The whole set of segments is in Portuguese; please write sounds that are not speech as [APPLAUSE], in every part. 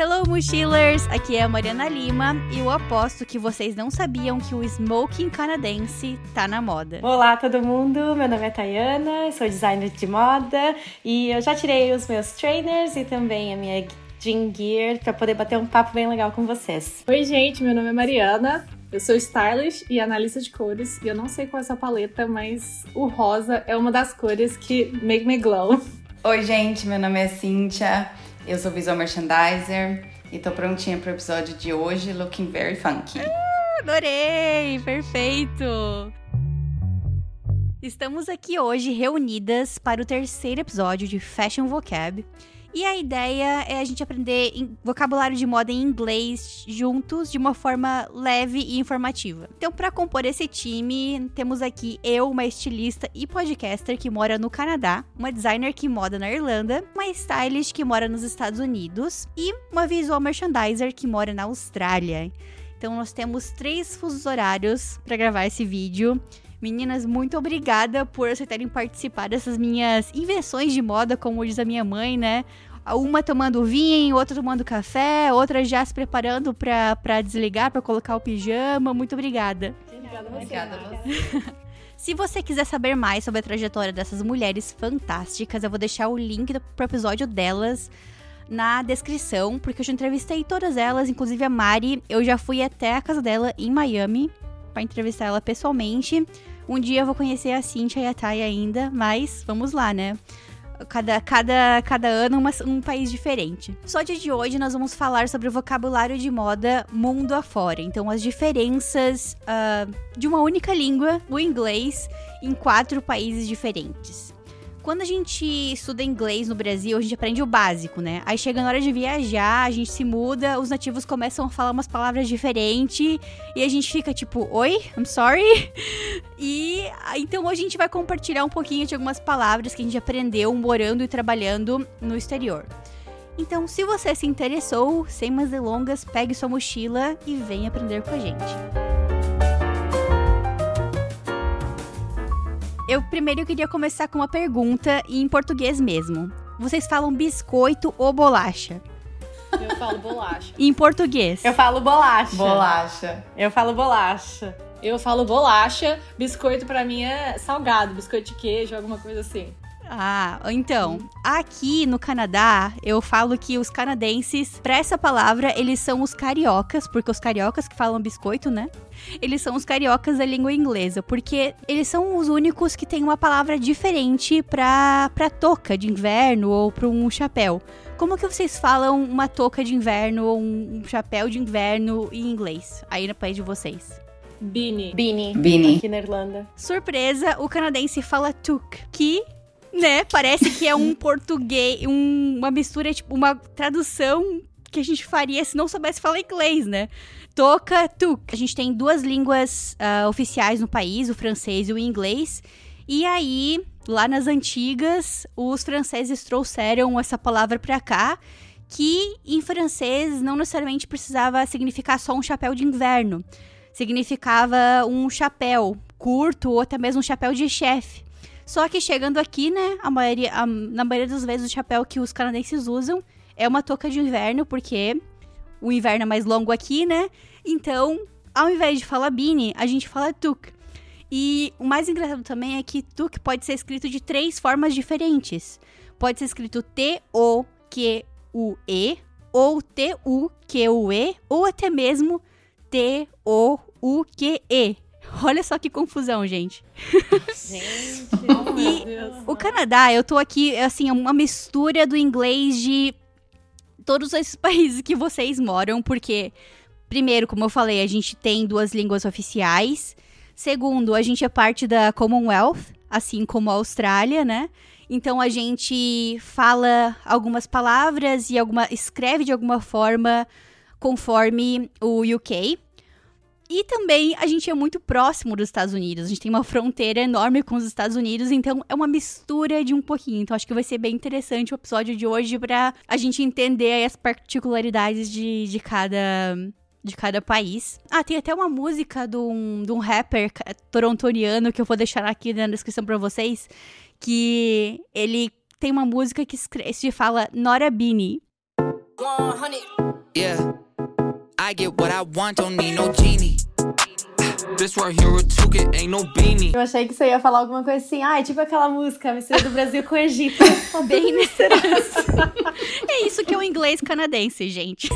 Hello, mochilers! Aqui é a Mariana Lima e eu aposto que vocês não sabiam que o smoking canadense tá na moda. Olá, todo mundo! Meu nome é Tayana, sou designer de moda e eu já tirei os meus trainers e também a minha Jean Gear para poder bater um papo bem legal com vocês. Oi, gente, meu nome é Mariana. Eu sou stylist e analista de cores e eu não sei qual é essa paleta, mas o rosa é uma das cores que make me glow. Oi, gente, meu nome é Cíntia, eu sou visual merchandiser e tô prontinha pro episódio de hoje, looking very funky. Ah, adorei! Perfeito! Estamos aqui hoje reunidas para o terceiro episódio de Fashion Vocab. E a ideia é a gente aprender vocabulário de moda em inglês juntos, de uma forma leve e informativa. Então, para compor esse time, temos aqui eu, uma estilista e podcaster que mora no Canadá, uma designer que mora na Irlanda, uma stylist que mora nos Estados Unidos e uma visual merchandiser que mora na Austrália. Então, nós temos três fusos horários para gravar esse vídeo. Meninas, muito obrigada por aceitarem participar dessas minhas invenções de moda, como diz a minha mãe, né? Uma tomando vinho, outra tomando café, outra já se preparando para desligar, para colocar o pijama. Muito obrigada. Obrigada, Obrigada a você. [LAUGHS] Se você quiser saber mais sobre a trajetória dessas mulheres fantásticas, eu vou deixar o link pro episódio delas na descrição, porque eu já entrevistei todas elas, inclusive a Mari. Eu já fui até a casa dela em Miami para entrevistar ela pessoalmente. Um dia eu vou conhecer a Cintia e a Thay ainda, mas vamos lá, né? Cada, cada, cada ano uma, um país diferente. Só dia de hoje nós vamos falar sobre o vocabulário de moda mundo afora. Então, as diferenças uh, de uma única língua, o inglês, em quatro países diferentes quando a gente estuda inglês no Brasil, a gente aprende o básico, né? Aí chega na hora de viajar, a gente se muda, os nativos começam a falar umas palavras diferentes e a gente fica tipo, oi, I'm sorry. [LAUGHS] E então hoje a gente vai compartilhar um pouquinho de algumas palavras que a gente aprendeu morando e trabalhando no exterior. Então, se você se interessou, sem mais delongas, pegue sua mochila e venha aprender com a gente. Eu primeiro queria começar com uma pergunta em português mesmo. Vocês falam biscoito ou bolacha? Eu falo bolacha. Em português. Eu falo bolacha. Bolacha. Eu falo bolacha. Eu falo bolacha. Biscoito pra mim é salgado, biscoito de queijo, alguma coisa assim. Ah, então, aqui no Canadá, eu falo que os canadenses, pra essa palavra, eles são os cariocas, porque os cariocas que falam biscoito, né? Eles são os cariocas da língua inglesa, porque eles são os únicos que têm uma palavra diferente pra, pra touca de inverno ou pra um chapéu. Como que vocês falam uma touca de inverno ou um, um chapéu de inverno em inglês, aí no país de vocês? Beanie. Beanie. Beanie. Aqui na Irlanda. Surpresa, o canadense fala tuk, que né? Parece que é um português, um, uma mistura, tipo, uma tradução que a gente faria se não soubesse falar inglês, né? Toca, tuk. A gente tem duas línguas uh, oficiais no país, o francês e o inglês. E aí, lá nas antigas, os franceses trouxeram essa palavra pra cá, que em francês não necessariamente precisava significar só um chapéu de inverno. Significava um chapéu curto ou até mesmo um chapéu de chefe. Só que chegando aqui, né, a maioria, a, na maioria das vezes o chapéu que os canadenses usam é uma touca de inverno, porque o inverno é mais longo aqui, né? Então, ao invés de falar beanie, a gente fala tuk. E o mais engraçado também é que tuk pode ser escrito de três formas diferentes. Pode ser escrito T-O-Q-U-E, ou T-U-Q-U-E, ou até mesmo T-O-U-Q-E. [LAUGHS] Olha só que confusão, gente. Gente, [LAUGHS] e o Canadá, eu tô aqui, assim, é uma mistura do inglês de todos esses [LAUGHS] países que vocês moram, porque, primeiro, como eu falei, a gente tem duas línguas oficiais. Segundo, a gente é parte da Commonwealth, assim como a Austrália, né? Então a gente fala algumas palavras e alguma escreve de alguma forma conforme o UK. E também a gente é muito próximo dos Estados Unidos. A gente tem uma fronteira enorme com os Estados Unidos, então é uma mistura de um pouquinho. Então acho que vai ser bem interessante o episódio de hoje para a gente entender as particularidades de, de cada de cada país. Ah, tem até uma música de um, de um rapper torontoniano que eu vou deixar aqui na descrição para vocês, que ele tem uma música que escreve, fala Nora Beanie. 100. Yeah. I get what I want, don't need no genie. This right here ain't no beanie. Eu achei que você ia falar alguma coisa assim, ah, é tipo aquela música, mistura do Brasil com o Egito. [LAUGHS] Bem É isso que é o inglês canadense, gente.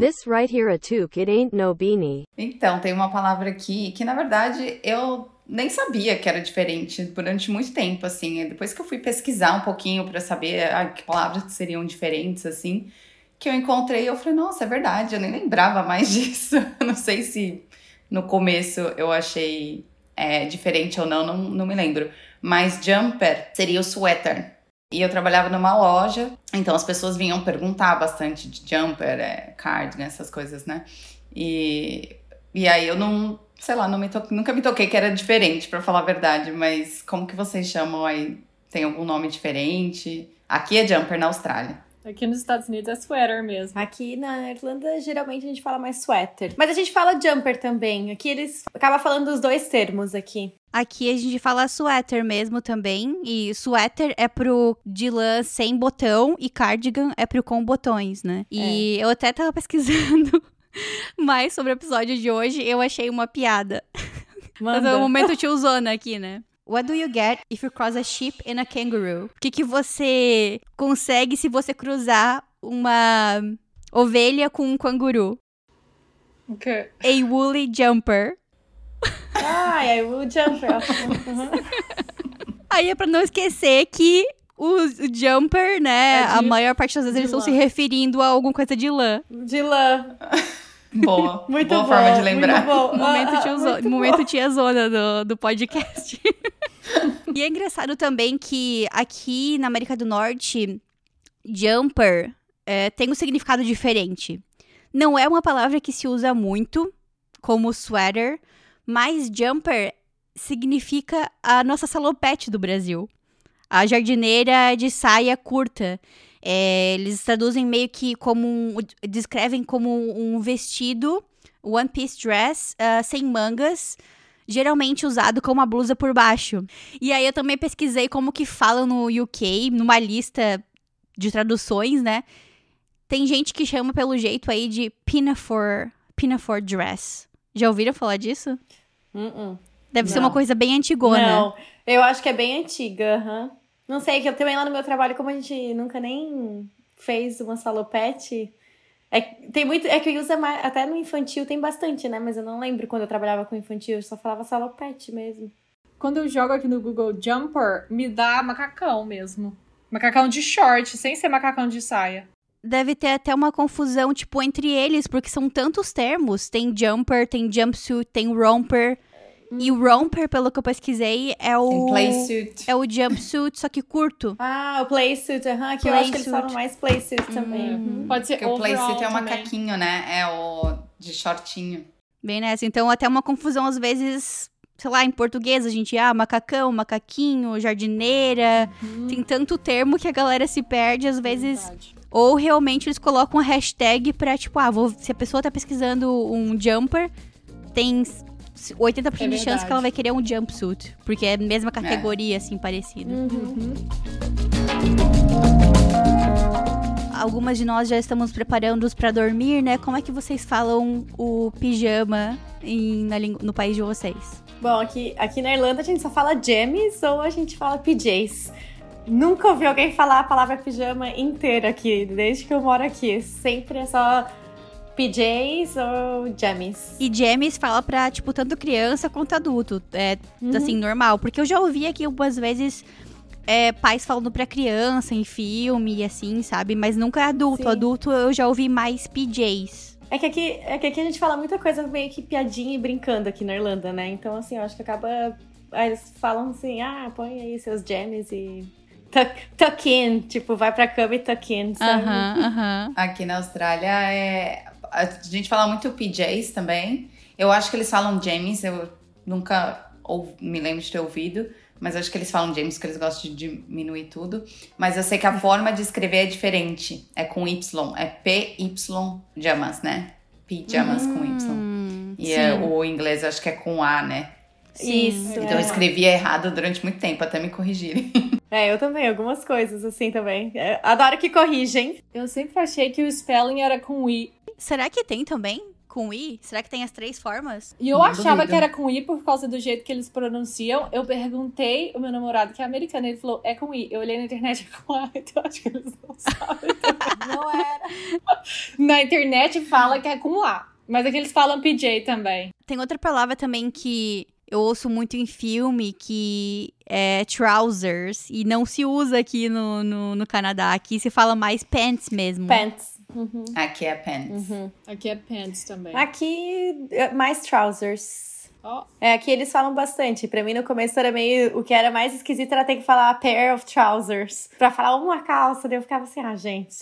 This right here a toque, it ain't no beanie. Então, tem uma palavra aqui que, na verdade, eu nem sabia que era diferente durante muito tempo, assim. Depois que eu fui pesquisar um pouquinho para saber ah, que palavras seriam diferentes, assim, que eu encontrei, eu falei, nossa, é verdade, eu nem lembrava mais [LAUGHS] disso. não sei se no começo eu achei é, diferente ou não, não, não me lembro. Mas jumper seria o sweater. E eu trabalhava numa loja, então as pessoas vinham perguntar bastante de jumper, é, cardigan, essas coisas, né? E, e aí eu não, sei lá, não me to... nunca me toquei que era diferente, para falar a verdade, mas como que vocês chamam aí? Tem algum nome diferente? Aqui é jumper na Austrália. Aqui nos Estados Unidos é sweater mesmo. Aqui na Irlanda, geralmente a gente fala mais sweater. Mas a gente fala jumper também. Aqui eles acabam falando os dois termos aqui. Aqui a gente fala sweater mesmo também. E sweater é pro de lã sem botão e cardigan é pro com botões, né? E é. eu até tava [LAUGHS] pesquisando [LAUGHS] mais sobre o episódio de hoje. Eu achei uma piada. Manda. [LAUGHS] Mas é o momento tiozona aqui, né? What do you get if you cross a sheep and a kangaroo? O que, que você consegue se você cruzar uma ovelha com um canguru? Okay. A woolly jumper. Ah, é woolly jumper. [LAUGHS] Aí é pra não esquecer que o, jumper, né? É de, a maior parte das vezes eles lã. estão se referindo a alguma coisa de lã. De lã. Boa. [LAUGHS] Muito boa bom, forma de lembrar. [LAUGHS] Muito Momento, ah, tia, momento tia zona do, do podcast. [LAUGHS] e é engraçado também que aqui na América do Norte, jumper é, tem um significado diferente. Não é uma palavra que se usa muito, como sweater, mas jumper significa a nossa salopete do Brasil. A jardineira de saia curta. É, eles traduzem meio que como um, descrevem como um vestido, one piece dress, uh, sem mangas, geralmente usado com uma blusa por baixo. E aí eu também pesquisei como que falam no UK, numa lista de traduções, né? Tem gente que chama pelo jeito aí de pinafore, pinafore dress. Já ouviram falar disso? Uh -uh. Deve Não. ser uma coisa bem antigona. Não, eu acho que é bem antiga, uhum. Não sei, que eu também lá no meu trabalho, como a gente nunca nem fez uma salopete. É, tem muito, é que usa mais, até no infantil tem bastante, né? Mas eu não lembro quando eu trabalhava com infantil, eu só falava salopete mesmo. Quando eu jogo aqui no Google Jumper, me dá macacão mesmo. Macacão de short, sem ser macacão de saia. Deve ter até uma confusão, tipo, entre eles, porque são tantos termos. Tem jumper, tem jumpsuit, tem romper. E o romper, pelo que eu pesquisei, é o. Playsuit. É o jumpsuit, só que curto. [LAUGHS] Ah, o playsuit, aham. Uhum, que play eu acho que eles falam mais playsuit também. Uhum. Pode ser Porque o playsuit é o macaquinho, né? É o de shortinho. Bem nessa. Então, até uma confusão, às vezes, sei lá, em português, a gente, ah, macacão, macaquinho, jardineira. Uhum. Tem tanto termo que a galera se perde, às vezes. Verdade. Ou realmente eles colocam uma hashtag pra, tipo, ah, vou, se a pessoa tá pesquisando um jumper, tem 80% é de chance que ela vai querer um jumpsuit. Porque é a mesma é. categoria, é. assim, parecida. Uhum. Algumas de nós já estamos preparando-os para dormir, né? Como é que vocês falam o pijama em, na, no país de vocês? Bom, aqui, aqui na Irlanda a gente só fala jammies ou a gente fala PJs. Nunca ouvi alguém falar a palavra pijama inteira aqui, desde que eu moro aqui. Sempre é só PJs ou jammies? E jammies fala pra, tipo, tanto criança quanto adulto. É, uhum. assim, normal. Porque eu já ouvi aqui algumas vezes é, pais falando pra criança em filme e assim, sabe? Mas nunca é adulto. Sim. Adulto eu já ouvi mais PJs. É que, aqui, é que aqui a gente fala muita coisa meio que piadinha e brincando aqui na Irlanda, né? Então, assim, eu acho que acaba. Aí eles falam assim, ah, põe aí seus jammies e tuck, tuck in, tipo, vai pra cama e tuck in, sabe? Uh -huh, uh -huh. Aqui na Austrália é a gente fala muito PJs também. Eu acho que eles falam James, eu nunca ou, me lembro de ter ouvido, mas acho que eles falam James porque eles gostam de diminuir tudo. Mas eu sei que a forma de escrever é diferente. É com Y, é P-Y jamas, né? Pijamas hum, com Y. Hum, e é, o inglês acho que é com A, né? Sim, Isso. Então eu escrevia errado durante muito tempo, até me corrigirem. [LAUGHS] É, eu também, algumas coisas assim também. É, adoro que corrigem. Eu sempre achei que o spelling era com I. Será que tem também? Com I? Será que tem as três formas? E eu Não achava duvido. que era com I por causa do jeito que eles pronunciam. Eu perguntei o meu namorado, que é americano, ele falou, é com I. Eu olhei na internet é com A, então acho que eles não sabem. Não era. [LAUGHS] na internet fala que é com A. Mas aqui eles falam PJ também. Tem outra palavra também que eu ouço muito em filme, que é trousers. E não se usa aqui no, no, no Canadá. Aqui se fala mais pants mesmo. Pants. Uhum. Aqui é pants. Aqui é pants também. Aqui, é mais trousers. Ó, É, aqui eles falam bastante. Pra mim, no começo era meio. O que era mais esquisito era ter que falar a pair of trousers. Pra falar uma calça, daí eu ficava assim, ah, gente.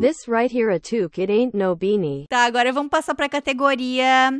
This right here a toque, it ain't no beanie. Tá, agora vamos passar pra categoria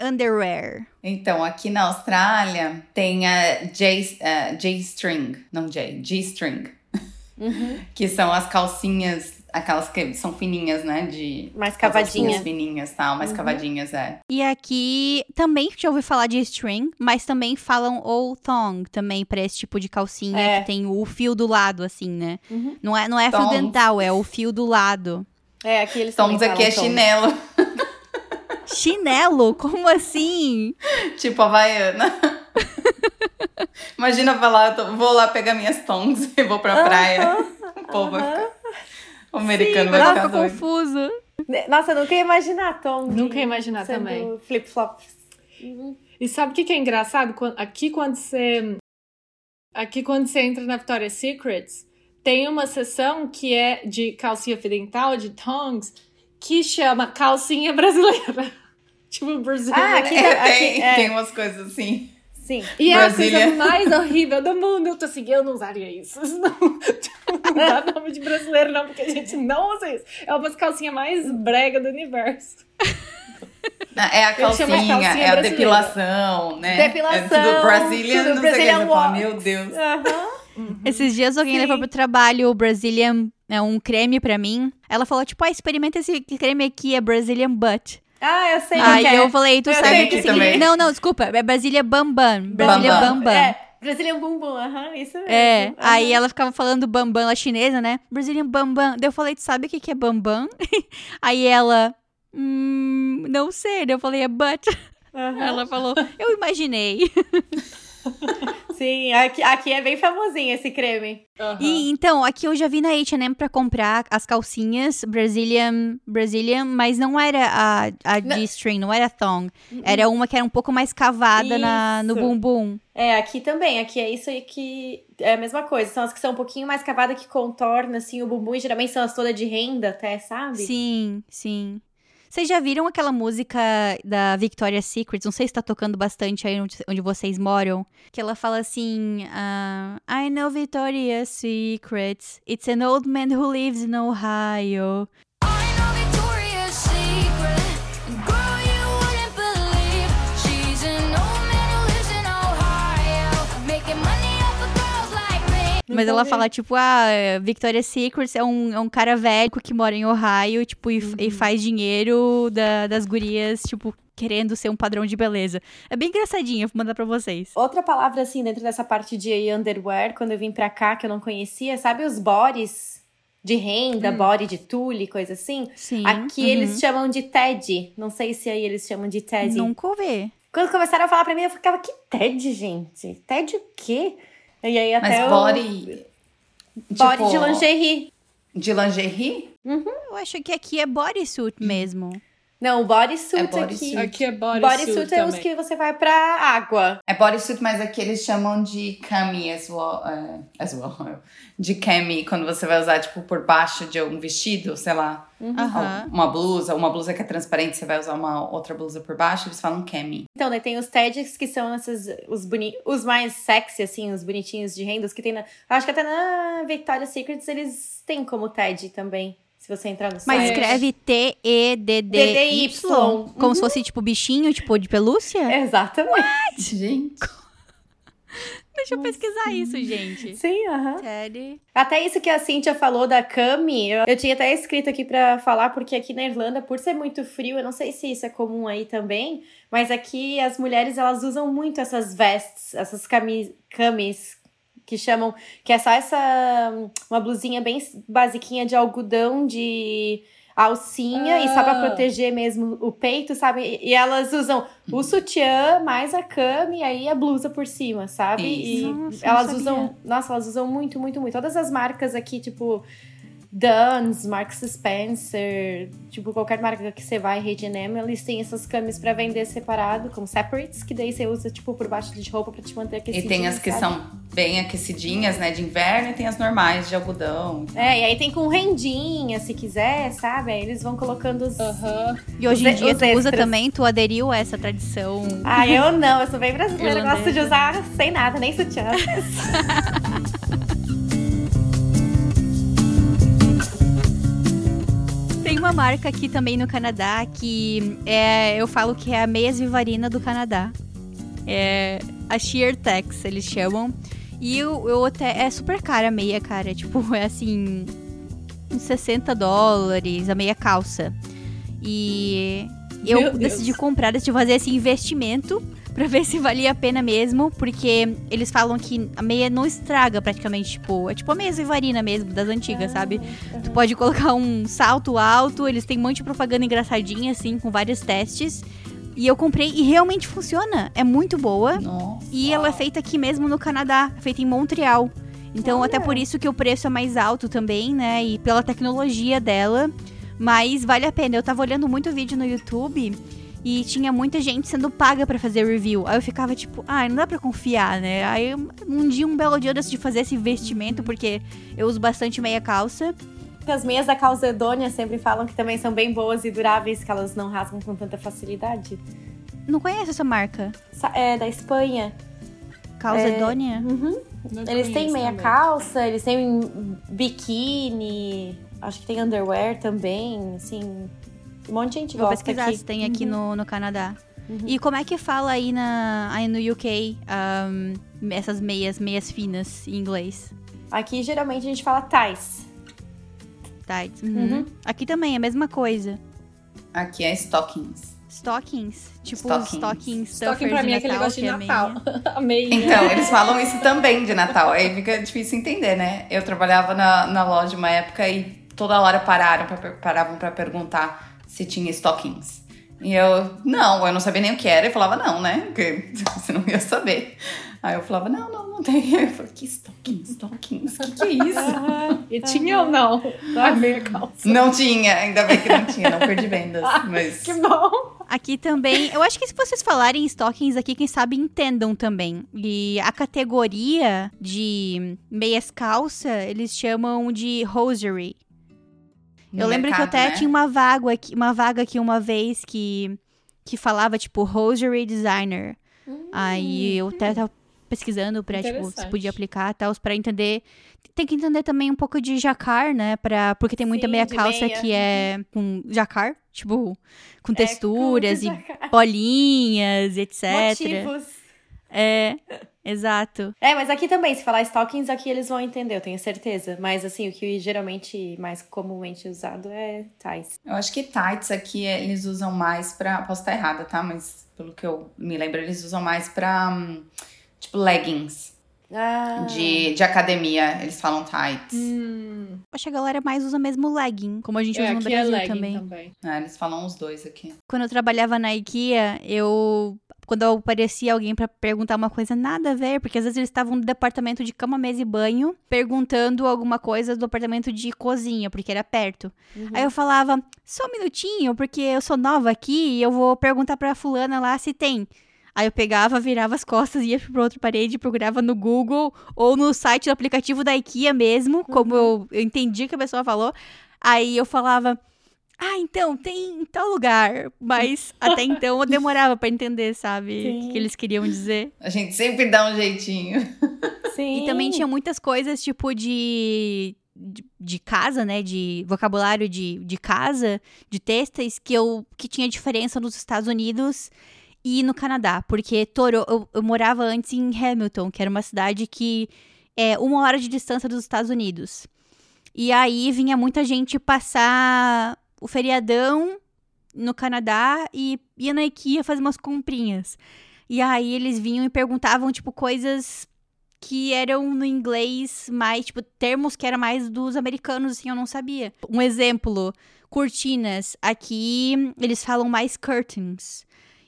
underwear. Então, aqui na Austrália tem a J, J-string, não J, G-string, [LAUGHS] que são as calcinhas, aquelas que são fininhas, né, de Mais as cavadinha. alcinhas fininhas, tal, mais cavadinhas, é. E aqui também já ouvi falar de string, mas também falam ou thong também pra esse tipo de calcinha É. que tem o fio do lado, assim, né? Uhum. Não é, não é fio dental, é o fio do lado. É, aqui eles também aqui é chinelo, Chinelo? Como assim? tipo havaiana. Imagina falar, eu tô- vou lá pegar minhas tongs [LAUGHS] e vou pra praia. [LAUGHS] O povo vai ficar... O americano vai Agora ficar doido. confuso. Nossa, eu nunca ia imaginar Tom. Nunca ia imaginar também. Flip-flops. E sabe o que, que é engraçado? Aqui quando você. Aqui quando você entra na Victoria's Secrets, tem uma seção que é de calcinha fidental, de tongs, que chama calcinha brasileira. [LAUGHS] tipo, brasileira. Ah, aqui- É, [LAUGHS] tem, aqui, é. tem umas coisas assim. Sim. E é a Brasília. coisa mais horrível do mundo. Eu tô assim, eu não usaria isso. Isso [LAUGHS] Não, tipo, não dá nome de brasileiro, não, porque a gente não usa isso. É uma das calcinhas mais brega do universo. É a Eu chamo de calcinha, calcinha é a depilação, né? Depilação, É tudo Brazilian, tudo não sei o que. Fala, meu Deus. Aham. Esses dias alguém Sim. levou pro trabalho o Brazilian, é um creme pra mim. Ela falou, tipo, ah, experimenta esse creme aqui, é Brazilian Butt. Ah, eu sei Aí é. eu falei, tu Eu sabe que significa? Não, não, desculpa, é Brasília Bambam. Brasília Bambam. Bambam. É, Brazilian Bumbum, aham, isso mesmo. É, Aham. aí ela ficava falando bambam, ela é chinesa, né? Brazilian bambam. Daí eu falei, tu sabe o que que é bambam? [LAUGHS] aí ela, hum, não sei. Daí eu falei, é butt. Aham. Ela falou, eu imaginei. [LAUGHS] [LAUGHS] Sim, aqui, aqui é bem famosinho esse creme. E então, aqui eu já vi na H&M pra comprar as calcinhas Brazilian, Brazilian, mas não era a, a G-string, não era thong. Era uma que era um pouco mais cavada na, no Uhum. Bumbum. É, aqui também. Aqui é isso aí que é a mesma coisa. São as que são um pouquinho mais cavadas que contorna assim o bumbum. E geralmente são as todas de renda, até, sabe? Sim, sim. Vocês já viram aquela música da Victoria's Secret? Não sei se tá tocando bastante aí onde, onde vocês moram. Que ela fala assim: ah, I know Victoria's Secret. It's an old man who lives in Ohio. Mas ela fala, tipo, ah, Victoria's Secret é um, é um cara velho que mora em Ohio, tipo, e, e faz dinheiro da- das gurias, tipo, querendo ser um padrão de beleza. É bem engraçadinha, vou mandar pra vocês. Outra palavra, assim, dentro dessa parte de underwear, quando eu vim pra cá, que eu não conhecia, sabe os bodies de renda, body de tule, coisa assim? Sim. Aqui uhum. eles chamam de TED. Não sei se aí eles chamam de TED. Nunca ouvi. Quando começaram a falar pra mim, eu ficava, que TED, gente? TED o quê? E aí até Mas eu... body. Body tipo, de lingerie. De lingerie? Eu acho que aqui é bodysuit mesmo. Não, o bodysuit É bodysuit. aqui. Aqui é bodysuit Bodysuit é os que você vai pra água. É bodysuit, mas aqui eles chamam de cami as well, eh, as well. [LAUGHS] De cami, quando você vai usar, tipo, por baixo de um vestido, sei lá. Aham. Uma blusa, uma blusa que é transparente, você vai usar uma outra blusa por baixo, eles falam cami. Então, daí tem os TEDs, que são esses, os, boni os mais sexy, assim, os bonitinhos de renda, os que tem na... Eu acho que até na Victoria's Secrets eles têm como TED também, se você entrar no Mas site. escreve T-E-D-D-Y. Como Uhum. se fosse, tipo, bichinho, tipo, de pelúcia? Exatamente. Gente. Deixa eu pesquisar isso, gente. Sim, aham. Sério. Até isso que a Cíntia falou da Cami, eu, eu tinha até escrito aqui pra falar, porque aqui na Irlanda, por ser muito frio, eu não sei se isso é comum aí também, mas aqui as mulheres elas usam muito essas vestes, essas cami camis que chamam, que é só essa uma blusinha bem basiquinha de algodão de alcinha e só pra Ah. proteger mesmo o peito, sabe? E e elas usam o sutiã mais a cami e aí a blusa por cima, sabe? E Isso. Nossa, elas usam, nossa, elas usam muito, muito, muito. Todas as marcas aqui, tipo Duns, Marks Spencer, tipo qualquer marca que você vai, H&M, eles têm essas camis pra vender separado, como separates, que daí você usa tipo por baixo de roupa pra te manter E aquecidinho. tem as que sabe? são bem aquecidinhas, né, de inverno, e tem as normais de algodão. É, e aí tem com rendinha, se quiser, sabe? Aí eles vão colocando os. Aham. E hoje em e- dia tu usa também, tu aderiu a essa tradição. Ah, eu não, eu sou bem brasileira, eu gosto de Irlandesa. usar sem nada, nem sutiã. [LAUGHS] uma marca aqui também no Canadá que é, eu falo que é a meia vivarina do Canadá. É a Sheer Tex, eles chamam. E eu, eu até. É super cara a meia, cara. Tipo, [LAUGHS] é assim. Uns 60 dólares a meia calça. E eu Meu Deus. decidi comprar, decidi fazer esse investimento pra ver se valia a pena mesmo, porque eles falam que a meia não estraga praticamente, tipo, é tipo a meia vivarina mesmo, das antigas, sabe? Tu pode colocar um salto alto, eles têm um monte de propaganda engraçadinha, assim, com vários testes. E eu comprei e realmente funciona. É muito boa. Nossa. E ela é feita aqui mesmo no Canadá, feita em Montreal. Então, até por isso que o preço é mais alto também, né? E pela tecnologia dela. Mas vale a pena. Eu tava olhando muito vídeo no YouTube e tinha muita gente sendo paga pra fazer review. Aí eu ficava tipo, ah, não dá pra confiar, né? Aí um dia, um belo dia, eu decidi fazer esse investimento, porque eu uso bastante meia calça. As meias da Calzedônia sempre falam que também são bem boas e duráveis, que elas não rasgam com tanta facilidade. Não conheço essa marca. É da Espanha. Calzedônia? Uhum. Não Eles têm meia também. calça, eles têm biquíni, acho que tem underwear também, assim. Um monte de gente Vou gosta pesquisar aqui. se tem aqui no, no Canadá. Uhum. E como é que fala aí, na, aí no UK ahm, essas meias, meias finas em inglês? Aqui geralmente a gente fala ties. Tights. Uhum. Uhum. Aqui também é a mesma coisa. Aqui é stockings. Stockings. Tipo Stockings. stockings. Stocking pra mim é aquele Natal, negócio de que é Natal. meia. [LAUGHS] A meia. Então, eles falam isso também de Natal. Aí fica difícil entender, né? Eu trabalhava na, na loja uma época e toda hora pararam pra, paravam pra perguntar se tinha stockings. E eu, não, eu não sabia nem o que era. E falava, não, né? Porque [LAUGHS] você não ia saber. Aí eu falava, não, não, não tem. Eu falei, que stockings, stockings? O que, que é isso? [LAUGHS] E tinha ou não? A meia calça. não tinha, ainda bem que não tinha, não perdi vendas. [LAUGHS] Mas Que bom. Aqui também, eu acho que se vocês falarem stockings aqui, quem sabe entendam também. E a categoria de meias calça, eles chamam de hosiery. Eu lembro que eu até né? tinha uma vaga aqui, uma vaga aqui uma vez que que falava tipo hosiery designer. Aí eu até tava pesquisando pra tipo se podia aplicar e tal para entender. Tem que entender também um pouco de jacar, né, para porque tem muita Sim, meia calça meia. que é com jacar, tipo com É, texturas com- e bolinhas, etc. Motivos. É, exato. É, mas aqui também, se falar stockings, aqui eles vão entender, eu tenho certeza. Mas assim, o que geralmente, mais comumente usado é ties. Eu acho que tights aqui eles usam mais pra. Posso estar errada, tá? Mas pelo que eu me lembro, eles usam mais pra. hum, Tipo, leggings Ah, de, de academia. Eles falam tights. Hum, Acho que a galera mais usa mesmo legging, como a gente é, usa no é Brasil legging também. também. É, eles falam os dois aqui. Quando eu trabalhava na IKEA, eu. Quando aparecia alguém pra perguntar uma coisa nada a ver, porque às vezes eles estavam no departamento de cama, mesa e banho, perguntando alguma coisa do departamento de cozinha, porque era perto. Aí eu falava, só um minutinho, porque eu sou nova aqui e eu vou perguntar pra fulana lá se tem. Aí eu pegava, virava as costas, ia pra outra parede, procurava no Google ou no site do aplicativo da IKEA mesmo, como eu, eu entendi que a pessoa falou. Aí eu falava, ah, então, tem em tal lugar. Mas [LAUGHS] até então eu demorava pra entender, sabe? O que, que eles queriam dizer. A gente sempre dá um jeitinho. [LAUGHS] Sim. E também tinha muitas coisas, tipo, de, de, de casa, né? De vocabulário de, de casa, de têxteis, que, eu, que tinha diferença nos Estados Unidos e no Canadá, porque Toro, eu, eu morava antes em Hamilton, que era uma cidade que é uma hora de distância dos Estados Unidos. E aí vinha muita gente passar o feriadão no Canadá e ia na IKEA fazer umas comprinhas. E aí eles vinham e perguntavam, tipo, coisas que eram no inglês mais, tipo, termos que eram mais dos americanos, assim, eu não sabia. Um exemplo, cortinas. Aqui eles falam mais curtains.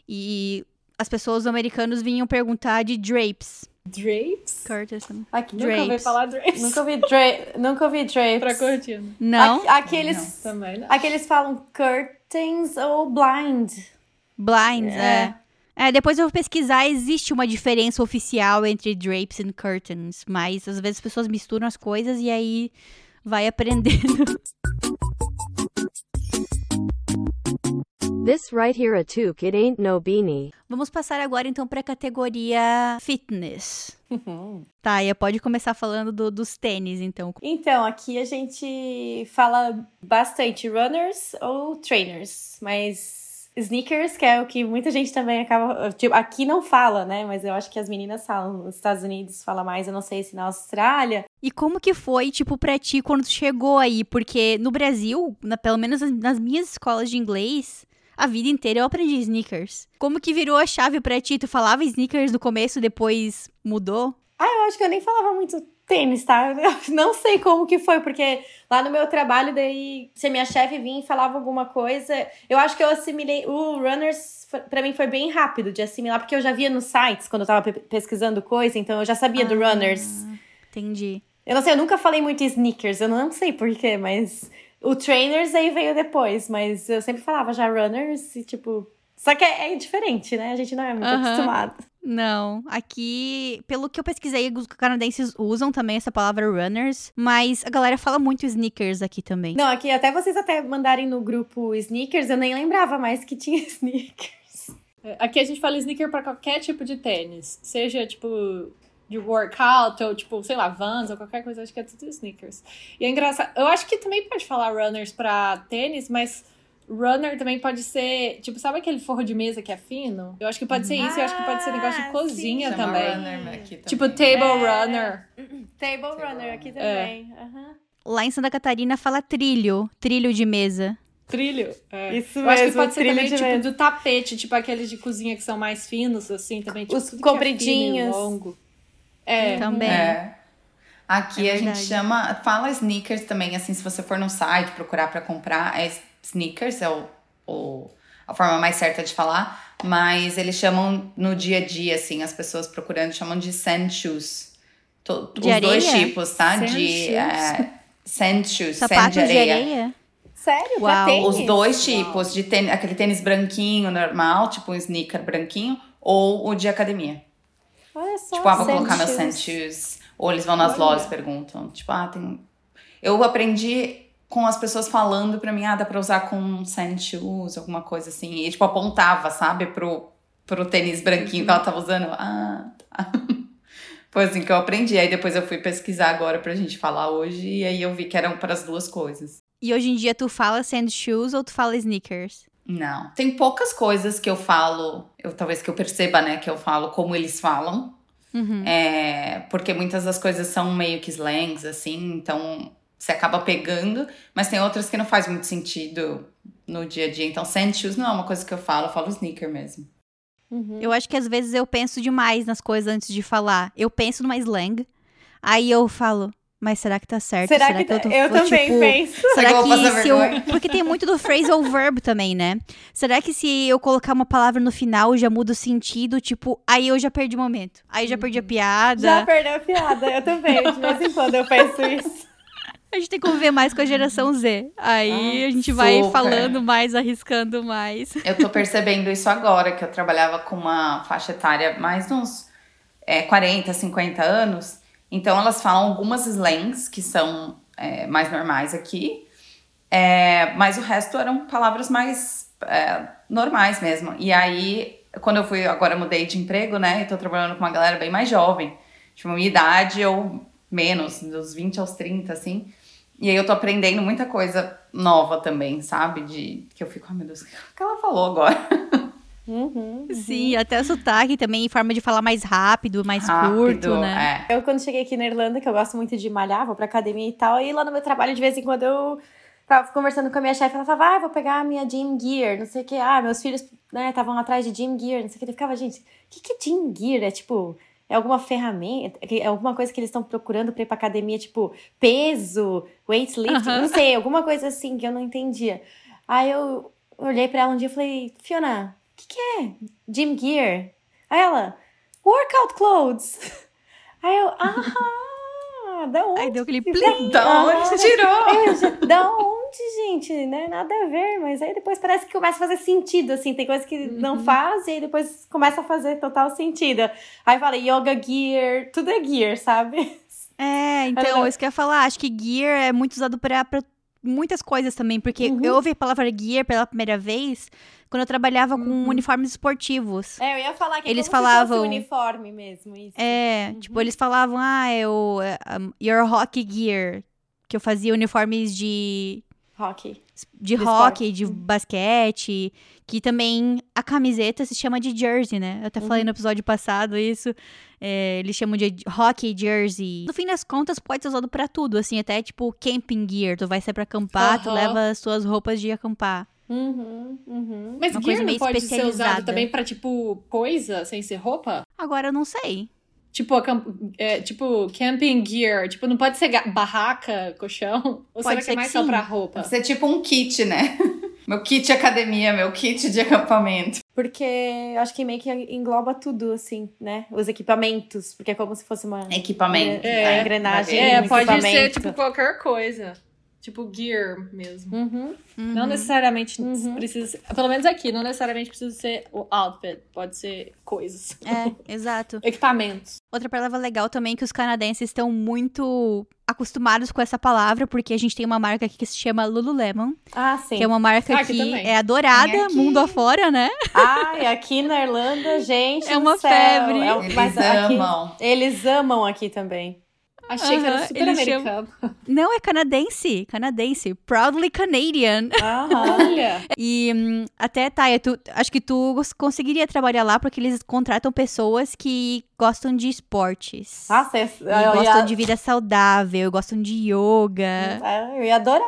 E as pessoas americanos vinham perguntar de drapes. Drapes? Curtains. Aqui, Nunca ouvi Drapes. falar drapes. nunca ouvi [LAUGHS] dra nunca ouvi drapes. Pra cortina. Não? Aqui, aqui eles, Também não. aqui eles falam curtains ou blind. Blinds, é. É. É, depois eu vou pesquisar, existe uma diferença oficial entre drapes e curtains, mas às vezes as pessoas misturam as coisas e aí vai [LAUGHS] aprendendo. This right here a toque, it ain't no beanie. Vamos passar agora então para a categoria fitness. Tá, e pode começar falando do- dos tênis, então. Então, aqui a gente fala bastante runners ou trainers, mas sneakers, que é o que muita gente também acaba. Tipo, aqui não fala, né? Mas eu acho que as meninas falam. Nos Estados Unidos fala mais, eu não sei se na Austrália. E como que foi, tipo, pra ti quando tu chegou aí? Porque no Brasil, na- pelo menos nas- nas minhas escolas de inglês, a vida inteira eu aprendi sneakers. Como que virou a chave pra ti? Tu falava sneakers no começo, depois mudou? Ah, eu acho que eu nem falava muito tênis, tá? Eu não sei como que foi, porque lá no meu trabalho, daí, se a minha chefe vinha e falava alguma coisa, eu acho que eu assimilei. O runners, pra mim, foi bem rápido de assimilar, porque eu já via nos sites quando eu tava pe- pesquisando coisa, então eu já sabia do runners. Entendi. Eu não sei, eu nunca falei muito sneakers, eu não sei porquê, mas o trainers aí veio depois, mas eu sempre falava já runners e tipo. Só que é, é diferente, né? A gente não é muito acostumado. Não, aqui, pelo que eu pesquisei, os canadenses usam também essa palavra runners, mas a galera fala muito sneakers aqui também. Não, aqui até vocês até mandarem no grupo sneakers, eu nem lembrava mais que tinha [LAUGHS] sneakers. É, Aqui a gente fala sneaker pra qualquer tipo de tênis. Seja, tipo, de workout, ou tipo, sei lá, Vans, ou qualquer coisa, acho que é tudo sneakers. E é engraçado. Eu acho que também pode falar runners pra tênis, mas runner também pode ser, tipo, sabe aquele forro de mesa que é fino? Eu acho que pode ser isso, eu acho que pode ser negócio de Ah, cozinha Chama também. runner aqui Tipo, também. table É. runner. [CLEARS THROAT] Table runner aqui também. aham. Lá em Santa Catarina fala trilho, trilho de mesa. Trilho. É. Isso Eu acho que pode ser também, tipo, mesa. do tapete, tipo aqueles de cozinha que são mais finos, assim, também. Tipo, Os que é compridinhos. longo. É. Também. É. Aqui É a gente chama, fala sneakers também, assim, se você for no site procurar pra comprar, é sneakers, é o, o- a forma mais certa de falar, mas eles chamam no dia a dia, assim, as pessoas procurando chamam de sand shoes. To- De os dois areia? tipos, tá? Sand de shoes? é, sand shoes, sand Sapatos de areia. de areia? Sério? Uau. Tênis? Os dois tipos, de tênis, aquele tênis branquinho normal, tipo um sneaker branquinho, ou o de academia. Olha só. Tipo, ah, vou colocar meu shoes. sand shoes. Ou eles vão nas Olha. lojas e perguntam. Tipo, ah, tem. Eu aprendi com as pessoas falando pra mim, ah, dá pra usar com sand shoes, alguma coisa assim. E, tipo, apontava, sabe, pro, pro tênis branquinho que ela tava usando. Ah, tá. [LAUGHS] Foi assim que eu aprendi. Aí depois eu fui pesquisar agora pra gente falar hoje. E aí eu vi que eram para as duas coisas. E hoje em dia tu fala sand shoes ou tu fala sneakers? Não. Tem poucas coisas que eu falo, eu talvez que eu perceba, né, que eu falo como eles falam. Uhum. É, porque muitas das coisas são meio que slangs, assim, então você acaba pegando, mas tem outras que não faz muito sentido no dia a dia. Então, sand shoes não é uma coisa que eu falo, eu falo sneaker mesmo. Uhum. Eu acho que às vezes eu penso demais nas coisas antes de falar. Eu penso numa slang, aí eu falo, mas será que tá certo? Será, que, eu tô eu vou, também tipo, penso? Será que eu que se eu. [LAUGHS] Porque tem muito do phrasal verb também, né? Será que se eu colocar uma palavra no final já muda o sentido? Tipo, aí eu já perdi o momento. Aí já perdi a piada. Já perdeu a piada, eu também. De vez em quando eu penso isso. [LAUGHS] A gente tem que conviver mais com a geração Z. Aí Ah, a gente vai super. falando mais, arriscando mais. Eu tô percebendo isso agora, que eu trabalhava com uma faixa etária mais de uns é, 40, 50 anos. Então, elas falam algumas slangs que são é, mais normais aqui. É, mas o resto eram palavras mais é, normais mesmo. E aí, quando eu fui, agora mudei de emprego, né? E tô trabalhando com uma galera bem mais jovem. Tipo, minha idade ou menos, dos 20 aos 30, assim. E aí eu tô aprendendo muita coisa nova também, sabe? De que eu fico, ai meu Deus, o que ela falou agora? [LAUGHS] Uhum, uhum. Sim, até o sotaque também, forma de falar mais rápido, mais Rápido, curto, né? é. Eu, quando cheguei aqui na Irlanda, que eu gosto muito de malhar, vou pra academia e tal, e lá no meu trabalho, de vez em quando, eu tava conversando com a minha chefe, ela falava, ah, vou pegar a minha gym gear, não sei o que, ah, meus filhos, né, estavam atrás de gym gear, não sei o que, ele ficava, gente, o que que é gym gear? É tipo, é alguma ferramenta, é alguma coisa que eles estão procurando pra ir pra academia, tipo, peso, weightlifting, Aham. não sei, alguma coisa assim que eu não entendia. Aí eu olhei pra ela um dia e falei, Fiona, que que é gym gear? Aí ela, workout clothes. [LAUGHS] Aí eu, ah, da onde? Aí deu aquele que plim. Da onde você tirou? [LAUGHS] já, da onde, gente? Né? Nada a ver, mas aí depois parece que começa a fazer sentido, assim. Tem coisa que não faz e aí depois começa a fazer total sentido. Aí fala yoga gear, tudo é gear, sabe? É, [LAUGHS] então, isso que eu ia falar. Acho que gear é muito usado pra muitas coisas também. Porque Uhum. eu ouvi a palavra gear pela primeira vez quando eu trabalhava com Uhum. uniformes esportivos. É, eu ia falar que é Eles falavam- uniforme mesmo, isso. É, tipo, eles falavam, ah, eu. um, your hockey gear. Que eu fazia uniformes de, Hockey. De De hockey, esporte. de basquete. Que também a camiseta se chama de jersey, né? Eu até falei no episódio passado isso. É, eles chamam de hockey jersey. No fim das contas, pode ser usado pra tudo, assim, até tipo camping gear. Tu vai sair pra acampar, tu Aham. leva as suas roupas de acampar. Uhum, uhum. Mas Uma gear não pode ser usado também pra, tipo, coisa sem ser roupa? Agora eu não sei. Tipo, é, tipo, camping gear. Tipo, não pode ser barraca, colchão? Ou Pode será que ser é mais que só sim. pra roupa? Deve ser tipo um kit, né? [LAUGHS] Meu kit academia, meu kit de acampamento. Porque eu acho que meio que engloba tudo, assim, né? Os equipamentos. Porque é como se fosse uma. Equipamento. É, né? engrenagem. É, um pode ser, tipo, qualquer coisa. Tipo, gear mesmo. Uhum. Não necessariamente Uhum. precisa ser, pelo menos aqui, não necessariamente precisa ser o outfit, pode ser coisas. É, [LAUGHS] exato. Equipamentos. Outra palavra legal também é que os canadenses estão muito acostumados com essa palavra, porque a gente tem uma marca aqui que se chama Lululemon, Ah, sim. que é uma marca Ah, aqui que também. é adorada aqui. mundo afora, né? Ai, aqui na Irlanda, gente. [LAUGHS] É uma céu, febre. é Eles mas aqui- amam. eles amam aqui também. Achei que era super americano. [LAUGHS] Não é canadense, canadense, proudly Canadian. Aham. Olha! [LAUGHS] E hum, até, Taia, tu, acho que tu conseguiria trabalhar lá porque eles contratam pessoas que gostam de esportes. Eu, e eu, gostam ia, de vida saudável, gostam de yoga. eu ia adorar.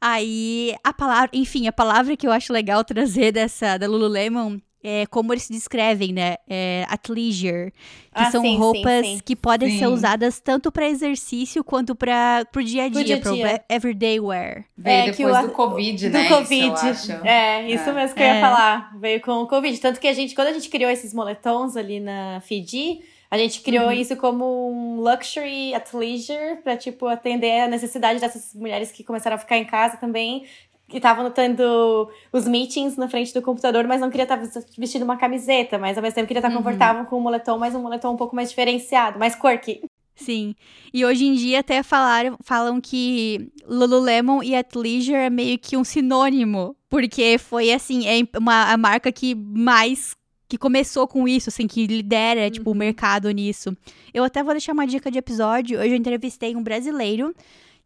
Aí, a palavra, enfim, a palavra que eu acho legal trazer dessa, da Lululemon é como eles se descrevem, né? É athleisure. Que Ah, são sim, sim, roupas sim. que podem ser Sim. usadas tanto para exercício quanto para pro dia a dia, dia a pro dia. everyday wear. Veio É, que depois o- do Covid, Do né? Covid. Isso. É, isso É. mesmo que eu É. ia falar. Veio com o Covid. Tanto que a gente, quando a gente criou esses moletons ali na Fiji, a gente criou Uhum. isso como um luxury athleisure pra, tipo, atender a necessidade dessas mulheres que começaram a ficar em casa também. Que estavam tendo os meetings na frente do computador, mas não queria estar vestindo uma camiseta, mas ao mesmo tempo queria estar Uhum. confortável com o moletom, mas um moletom um pouco mais diferenciado, mais quirky. Sim. E hoje em dia até falaram, falam que Lululemon e athleisure é meio que um sinônimo, porque foi assim, é uma a marca que mais que começou com isso, assim, que lidera, tipo, o mercado nisso. Eu até vou deixar uma dica de episódio. Hoje eu entrevistei um brasileiro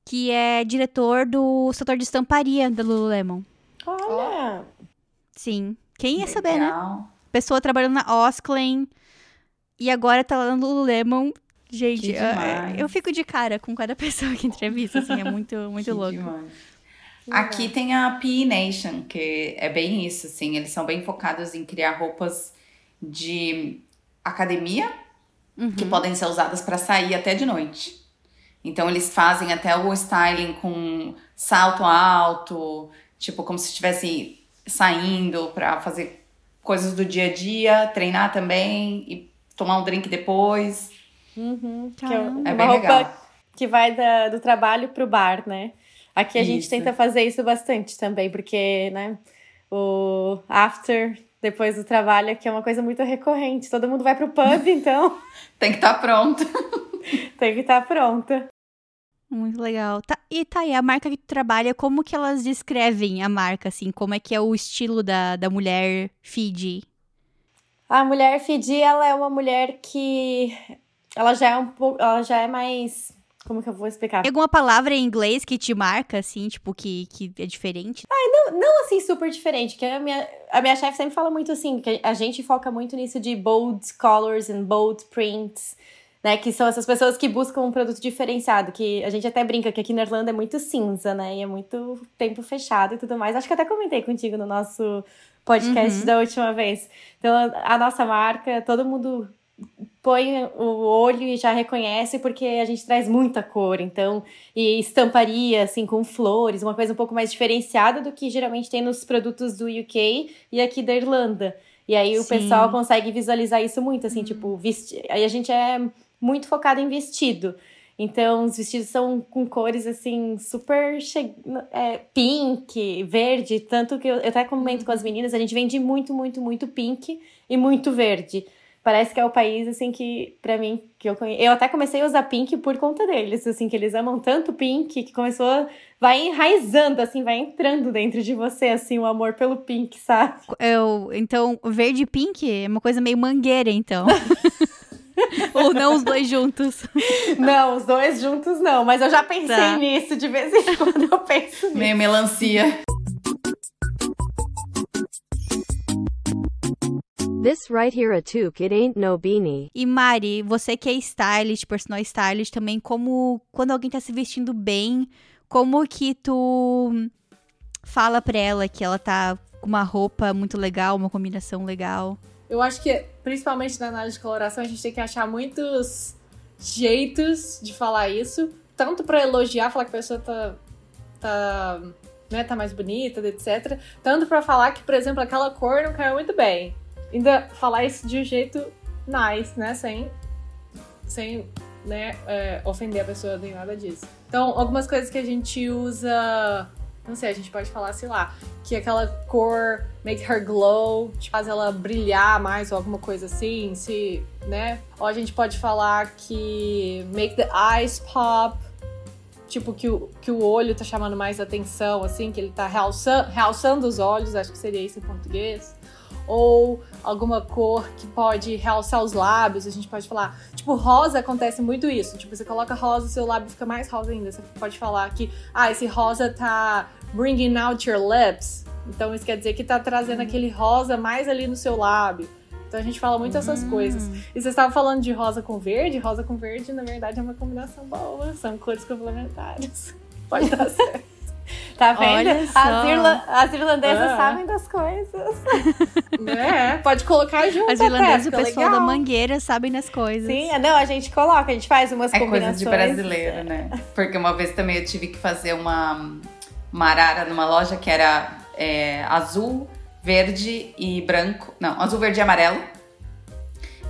que é diretor do setor de estamparia da Lululemon. Olha! Sim. Quem ia saber, né? Legal. Pessoa trabalhando na Osklen e agora tá lá no Lululemon. Gente, eu, eu fico de cara com cada [LAUGHS] pessoa que entrevista, assim, é muito, muito Que louco. demais. Aqui tem a P Nation, que é bem isso, assim. Eles são bem focados em criar roupas de academia Uhum. que podem ser usadas para sair até de noite. Então eles fazem até o styling com salto alto, tipo como se estivesse saindo para fazer coisas do dia a dia, treinar também e tomar um drink depois. Uhum, que é uma É bem roupa legal. que vai da- do trabalho pro bar, né? Aqui a gente Isso. tenta fazer isso bastante também, porque, né, o after, depois do trabalho, que é uma coisa muito recorrente. Todo mundo vai pro pub, [LAUGHS] então Tem que estar pronto. [LAUGHS] tem que estar pronta. Muito legal. Tá, e tá aí, a marca que tu trabalha, como que elas descrevem a marca, assim? Como é que é o estilo da, da mulher Fiji? A mulher Fidi, ela é uma mulher que ela já é um pouco, ela já é mais Como que eu vou explicar? Tem alguma palavra em inglês que te marca, assim, tipo, que, que é diferente? Não assim, super diferente, que a minha, a minha chefe sempre fala muito assim, que a gente foca muito nisso de bold colors and bold prints, né? Que são essas pessoas que buscam um produto diferenciado, que a gente até brinca que aqui na Irlanda é muito cinza, né? E é muito tempo fechado e tudo mais. Acho que até comentei contigo no nosso podcast Uhum. da última vez. Então, a nossa marca, todo mundo põe o olho e já reconhece porque a gente traz muita cor, então, e estamparia assim com flores, uma coisa um pouco mais diferenciada do que geralmente tem nos produtos do UK e aqui da Irlanda. E aí o Sim. pessoal consegue visualizar isso muito, assim, tipo, vesti... aí a gente é muito focado em vestido. Então, os vestidos são com cores, assim, super che... é, pink, verde. Tanto que eu, eu até comento com as meninas, a gente vende muito, muito, muito pink e muito verde. Parece que é o país, assim, que, pra mim, que eu conheço. Eu até comecei a usar pink por conta deles, assim, que eles amam tanto pink que começou. a- Vai enraizando, assim, vai entrando dentro de você, assim, o amor pelo pink, sabe? Eu, então, verde e pink é uma coisa meio mangueira, então. [LAUGHS] [LAUGHS] Ou não os dois juntos. [LAUGHS] Não, os dois juntos não, mas eu já pensei Tá. nisso, de vez em [LAUGHS] quando eu penso nisso. Meio melancia. This right here a toque, it ain't no beanie. E Mari, você que é stylist, personal stylist também, como quando alguém tá se vestindo bem, como que tu fala pra ela que ela tá com uma roupa muito legal, uma combinação legal? Eu acho que, principalmente na análise de coloração, a gente tem que achar muitos jeitos de falar isso. Tanto pra elogiar, falar que a pessoa tá, tá, né, tá mais bonita, etc. Tanto pra falar que, por exemplo, aquela cor não caiu muito bem. Ainda falar isso de um jeito nice, né? Sem, sem né, é, ofender a pessoa nem nada disso. Então, algumas coisas que a gente usa... Não sei, a gente pode falar, sei lá, que aquela cor make her glow, tipo, faz ela brilhar mais ou alguma coisa assim, se, né? Ou a gente pode falar que make the eyes pop, tipo, que o, que o olho tá chamando mais atenção, assim, que ele tá realçando, realçando os olhos, acho que seria isso em português. Ou alguma cor que pode realçar os lábios, a gente pode falar. Tipo, rosa acontece muito isso. Tipo, você coloca rosa, seu lábio fica mais rosa ainda. Você pode falar que, ah, esse rosa tá bringing out your lips. Então isso quer dizer que tá trazendo aquele rosa mais ali no seu lábio. Então a gente fala muito essas coisas. E você estava falando de rosa com verde. Rosa com verde, na verdade, é uma combinação boa. São cores complementares. [LAUGHS] Pode dar certo. Tá vendo? Olha só. As, irla- as irlandesas Ah. sabem das coisas. [LAUGHS] é, pode colocar junto As irlandesas e o pessoal da legal. mangueira sabem das coisas. Sim, não, a gente coloca, a gente faz umas É coisa combinações. de brasileiro, né? Porque uma vez também eu tive que fazer uma, uma arara numa loja que era é, azul, verde e branco. Não, azul, verde e amarelo.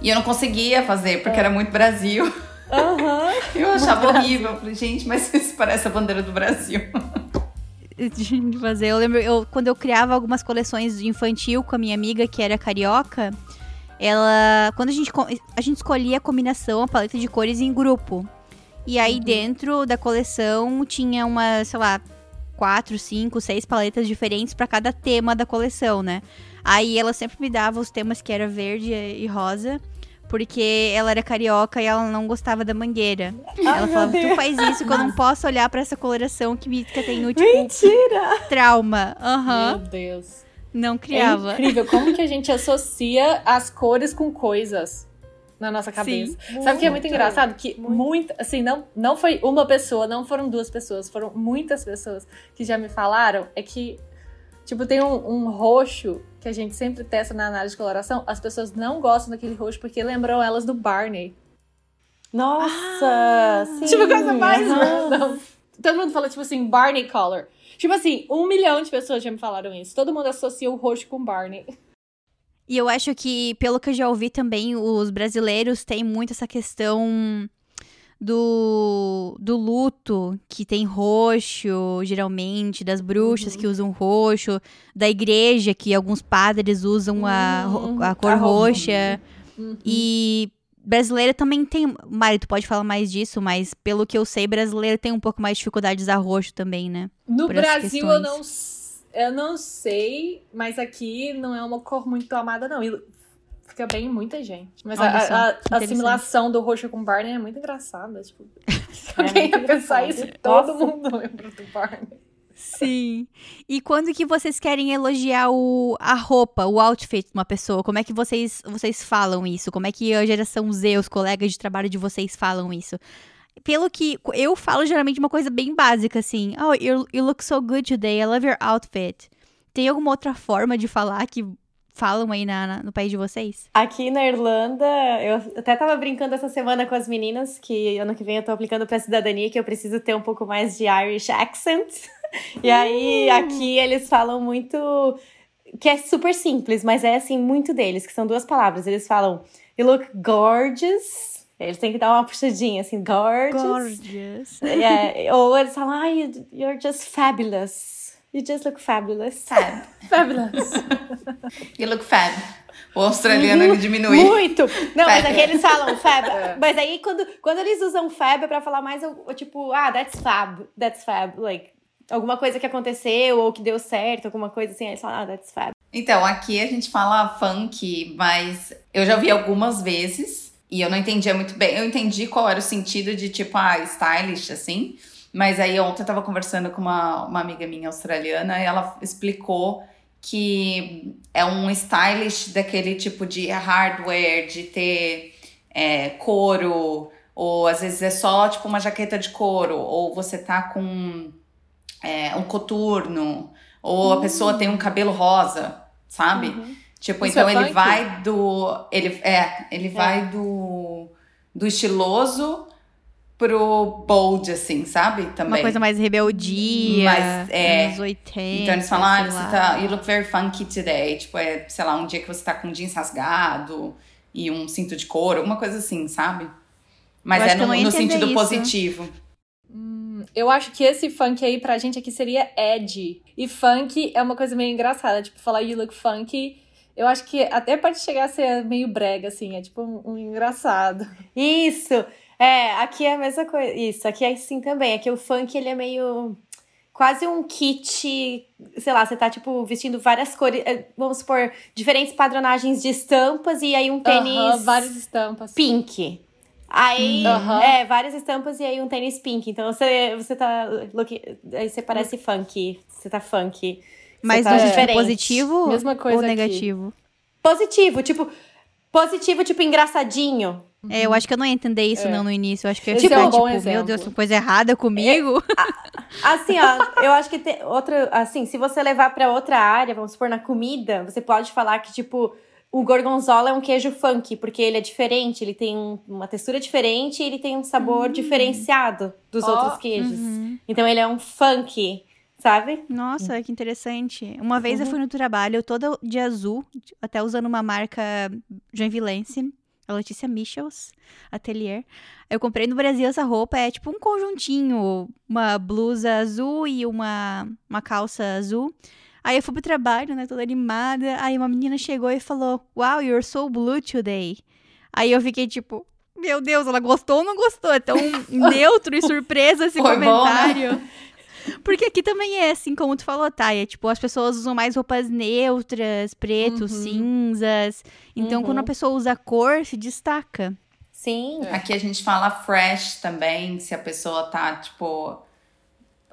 E eu não conseguia fazer, porque era muito Brasil. Aham. [LAUGHS] Eu achava horrível. Eu falei, gente, mas isso parece a bandeira do Brasil. De fazer. Eu lembro, eu, quando eu criava algumas coleções de infantil com a minha amiga, que era carioca, ela. Quando a gente, a gente escolhia a combinação, a paleta de cores em grupo. E aí dentro da coleção tinha uma, sei lá, quatro, cinco, seis paletas diferentes pra cada tema da coleção, né? Aí ela sempre me dava os temas que era verde e rosa. Porque ela era carioca e ela não gostava da mangueira. ela meu falava, tu Deus. faz isso que eu não posso olhar pra essa coloração que me que eu tenho, tipo, Mentira! trauma. Aham. Meu Deus. Não É criava. incrível como que a gente associa as cores com coisas na nossa cabeça. Sabe o que é muito engraçado? Que muita, assim, não, não foi uma pessoa, não foram duas pessoas, foram muitas pessoas que já me falaram. É que, tipo, tem um, um roxo que a gente sempre testa na análise de coloração. As pessoas não gostam daquele roxo porque lembram elas do Barney. Nossa! sim, Tipo, coisa mais random. Todo mundo fala, tipo assim, Barney color. Tipo assim, um milhão de pessoas já me falaram isso. Todo mundo associa o roxo com Barney. E eu acho que, pelo que eu já ouvi também, os brasileiros têm muito essa questão do, do luto, que tem roxo, geralmente, das bruxas que usam roxo, da igreja, que alguns padres usam a, ro- a cor a roupa. roxa. E brasileiro também tem. Mari, tu pode falar mais disso, mas pelo que eu sei, brasileiro tem um pouco mais de dificuldade de usar roxo também, né? No Brasil eu não, eu não sei, mas aqui não é uma cor muito amada, não. E fica bem em muita gente. Mas Olha a, só, a- a assimilação do Roxo com Barney é muito engraçada. Tipo, [LAUGHS] É alguém ia muito pensar isso? Todo mundo lembra do Barney. Sim. E quando que vocês querem elogiar o, a roupa, o outfit de uma pessoa? Como é que vocês, vocês falam isso? Como é que a geração Z, os colegas de trabalho de vocês falam isso? Pelo que eu falo geralmente uma coisa bem básica, assim. Oh, you, you look so good today. I love your outfit. Tem alguma outra forma de falar que falam aí na- na- no país de vocês? Aqui na Irlanda, eu até tava brincando essa semana com as meninas que ano que vem eu tô aplicando pra cidadania, que eu preciso ter um pouco mais de Irish accent. E aí, aqui eles falam muito. que é super simples, mas é assim, muito deles, que são duas palavras. Eles falam, you look gorgeous. Eles têm que dar uma puxadinha, assim, gorgeous. Gorgeous. É, ou eles falam, ah, you- you're just fabulous. You just look fabulous. Fab. [LAUGHS] Fabulous. You look fab. O australiano ele diminui. Muito! Não, mas Fab. aqui eles falam fab. [LAUGHS] É. Mas aí, quando, quando eles usam fab é pra falar mais, eu- eu, tipo, ah, that's fab, that's fab. Like, alguma coisa que aconteceu ou que deu certo, alguma coisa assim, aí eles falam, ah, that's fab. Então, aqui a gente fala funk, mas eu já vi algumas vezes e eu não entendia muito bem. Eu entendi qual era o sentido de tipo, ah, stylish, assim. Mas aí ontem eu tava conversando com uma, uma amiga minha australiana e ela explicou que é um stylish daquele tipo de hardware, de ter é, couro, ou às vezes é só tipo uma jaqueta de couro, ou você tá com é, um coturno, ou a pessoa tem um cabelo rosa, sabe? Tipo, Isso então é ele vai do. Ele, é, ele vai do, do estiloso pro bold, assim, sabe? Também. Uma coisa mais rebeldia, Mas, é, anos 80. Então eles falam, ah, você lá. tá. You look very funky today. Tipo, é, sei lá, um dia que você tá com jeans rasgado e um cinto de couro, alguma coisa assim, sabe? Mas Eu é no, no sentido isso. positivo. Eu acho que esse funk aí pra gente aqui seria edgy. E funk é uma coisa meio engraçada. Tipo, falar you look funky. Eu acho que até pode chegar a ser meio brega, assim. É tipo um, um engraçado. Isso! É, aqui é a mesma coisa. Isso, aqui é assim também. Aqui o funk, ele é meio. Quase um kit, sei lá, você tá, tipo, vestindo várias cores, eh, vamos supor, diferentes padronagens de estampas e aí um tênis Aham, várias estampas. pink. Aí, Aham. é, várias estampas e aí um tênis pink. Então você, você tá. Look, aí você parece funk. Você tá funk. Mas tá no diferente. positivo Mesma coisa ou aqui. negativo? Positivo, tipo. Positivo, tipo, engraçadinho. É, eu acho que eu não ia entender isso É. não no início. Eu acho que eu ia Esse ficar é um tipo, meu exemplo. Deus, tem coisa errada comigo. Assim, ó, eu acho que tem outra. Assim, se você levar pra outra área, vamos supor, na comida, você pode falar que, tipo, o gorgonzola é um queijo funk, porque ele é diferente, ele tem um- uma textura diferente e ele tem um sabor diferenciado dos Ó, outros queijos. Então ele é um funk, sabe? Nossa, que interessante. Uma vez Uhum. eu fui no trabalho toda de azul, até usando uma marca joinvilense, a Letícia Michels Atelier. Eu comprei no Brasil essa roupa, é tipo um conjuntinho, uma blusa azul e uma, uma calça azul. Aí eu fui pro trabalho, né, toda animada. Aí uma menina chegou e falou: Wow, you're so blue today. Aí eu fiquei tipo, meu Deus, ela gostou ou não gostou? É tão [LAUGHS] neutro e surpresa esse Foi bom, né? Porque aqui também é assim, como tu falou, tá? É tipo, as pessoas usam mais roupas neutras, preto, Uhum. cinzas. Então, Uhum. quando a pessoa usa cor, se destaca. Sim. Aqui a gente fala fresh também, se a pessoa tá, tipo,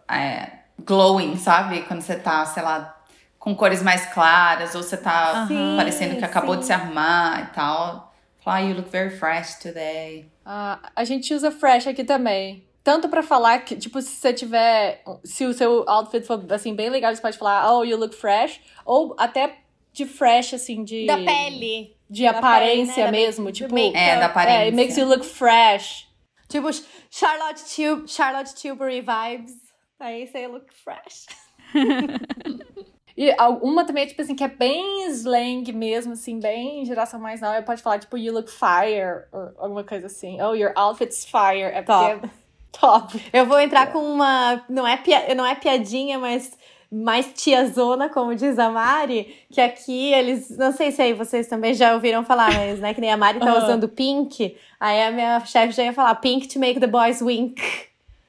é, glowing, sabe? Quando você tá, sei lá, com cores mais claras, ou você tá Aham. parecendo que acabou sim. de se arrumar e tal. Fala, ah, you look very fresh today. Ah, a gente usa fresh aqui também. Tanto pra falar que, tipo, se você tiver. Se o seu outfit for, assim, bem legal, você pode falar, oh, you look fresh. Ou até de fresh, assim, de. Da pele. De Da aparência pele, né? Da mesmo. make- tipo. É, da aparência. É, it makes you look fresh. Tipo, Charlotte, Til Charlotte Tilbury vibes. Aí você look fresh. [LAUGHS] E uma também, tipo assim, que é bem slang mesmo, assim, bem geração mais nova. Pode falar, tipo, you look fire, ou alguma coisa assim. Oh, your outfit's fire. É Top. porque é [LAUGHS] top. Eu vou entrar com uma. Não é, pia... não é piadinha, mas mais tiazona, como diz a Mari, que aqui eles. Não sei se aí vocês também já ouviram falar, mas né, que nem a Mari tá [LAUGHS] Aham. usando pink. Aí a minha chefe já ia falar pink to make the boys wink.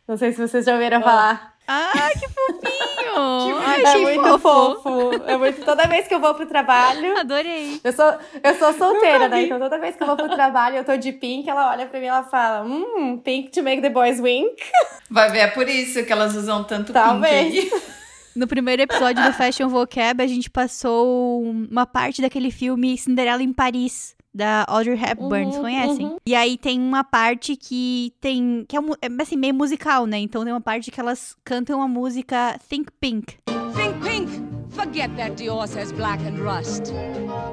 Não sei se vocês já ouviram Ah. falar. Ah, que fofinho! [LAUGHS] Ai, é muito fofo. fofo. É muito... Toda vez que eu vou pro trabalho. Adorei. Eu sou, eu sou solteira, né? Então toda vez que eu vou pro trabalho, eu tô de pink, ela olha pra mim e ela fala: Hum, pink to make the boys wink. Vai ver, é por isso que elas usam tanto Talvez. pink aí. [LAUGHS] No primeiro episódio do Fashion Vocab, a gente passou uma parte daquele filme Cinderela em Paris. Da Audrey Hepburn, Uhum, vocês conhecem? uhum. E aí tem uma parte que tem. que é, é, assim, meio musical, né? Então tem uma parte que elas cantam a música Think Pink. Think pink. Forget that Dior says black and rust.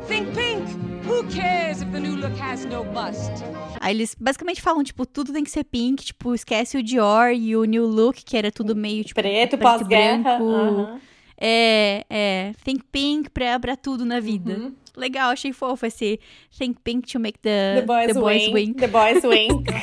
Think pink. Who cares if the new look has no bust? Aí eles basicamente falam, tipo, tudo tem que ser pink, tipo, esquece o Dior e o New Look, que era tudo meio, tipo, Preto, preto e pós-guerra. branco. aham. É, é. Think pink pra, pra tudo na vida. Uhum. Legal, achei fofo esse Think pink to make the, The boys, wink. wink. The boys wink. [LAUGHS]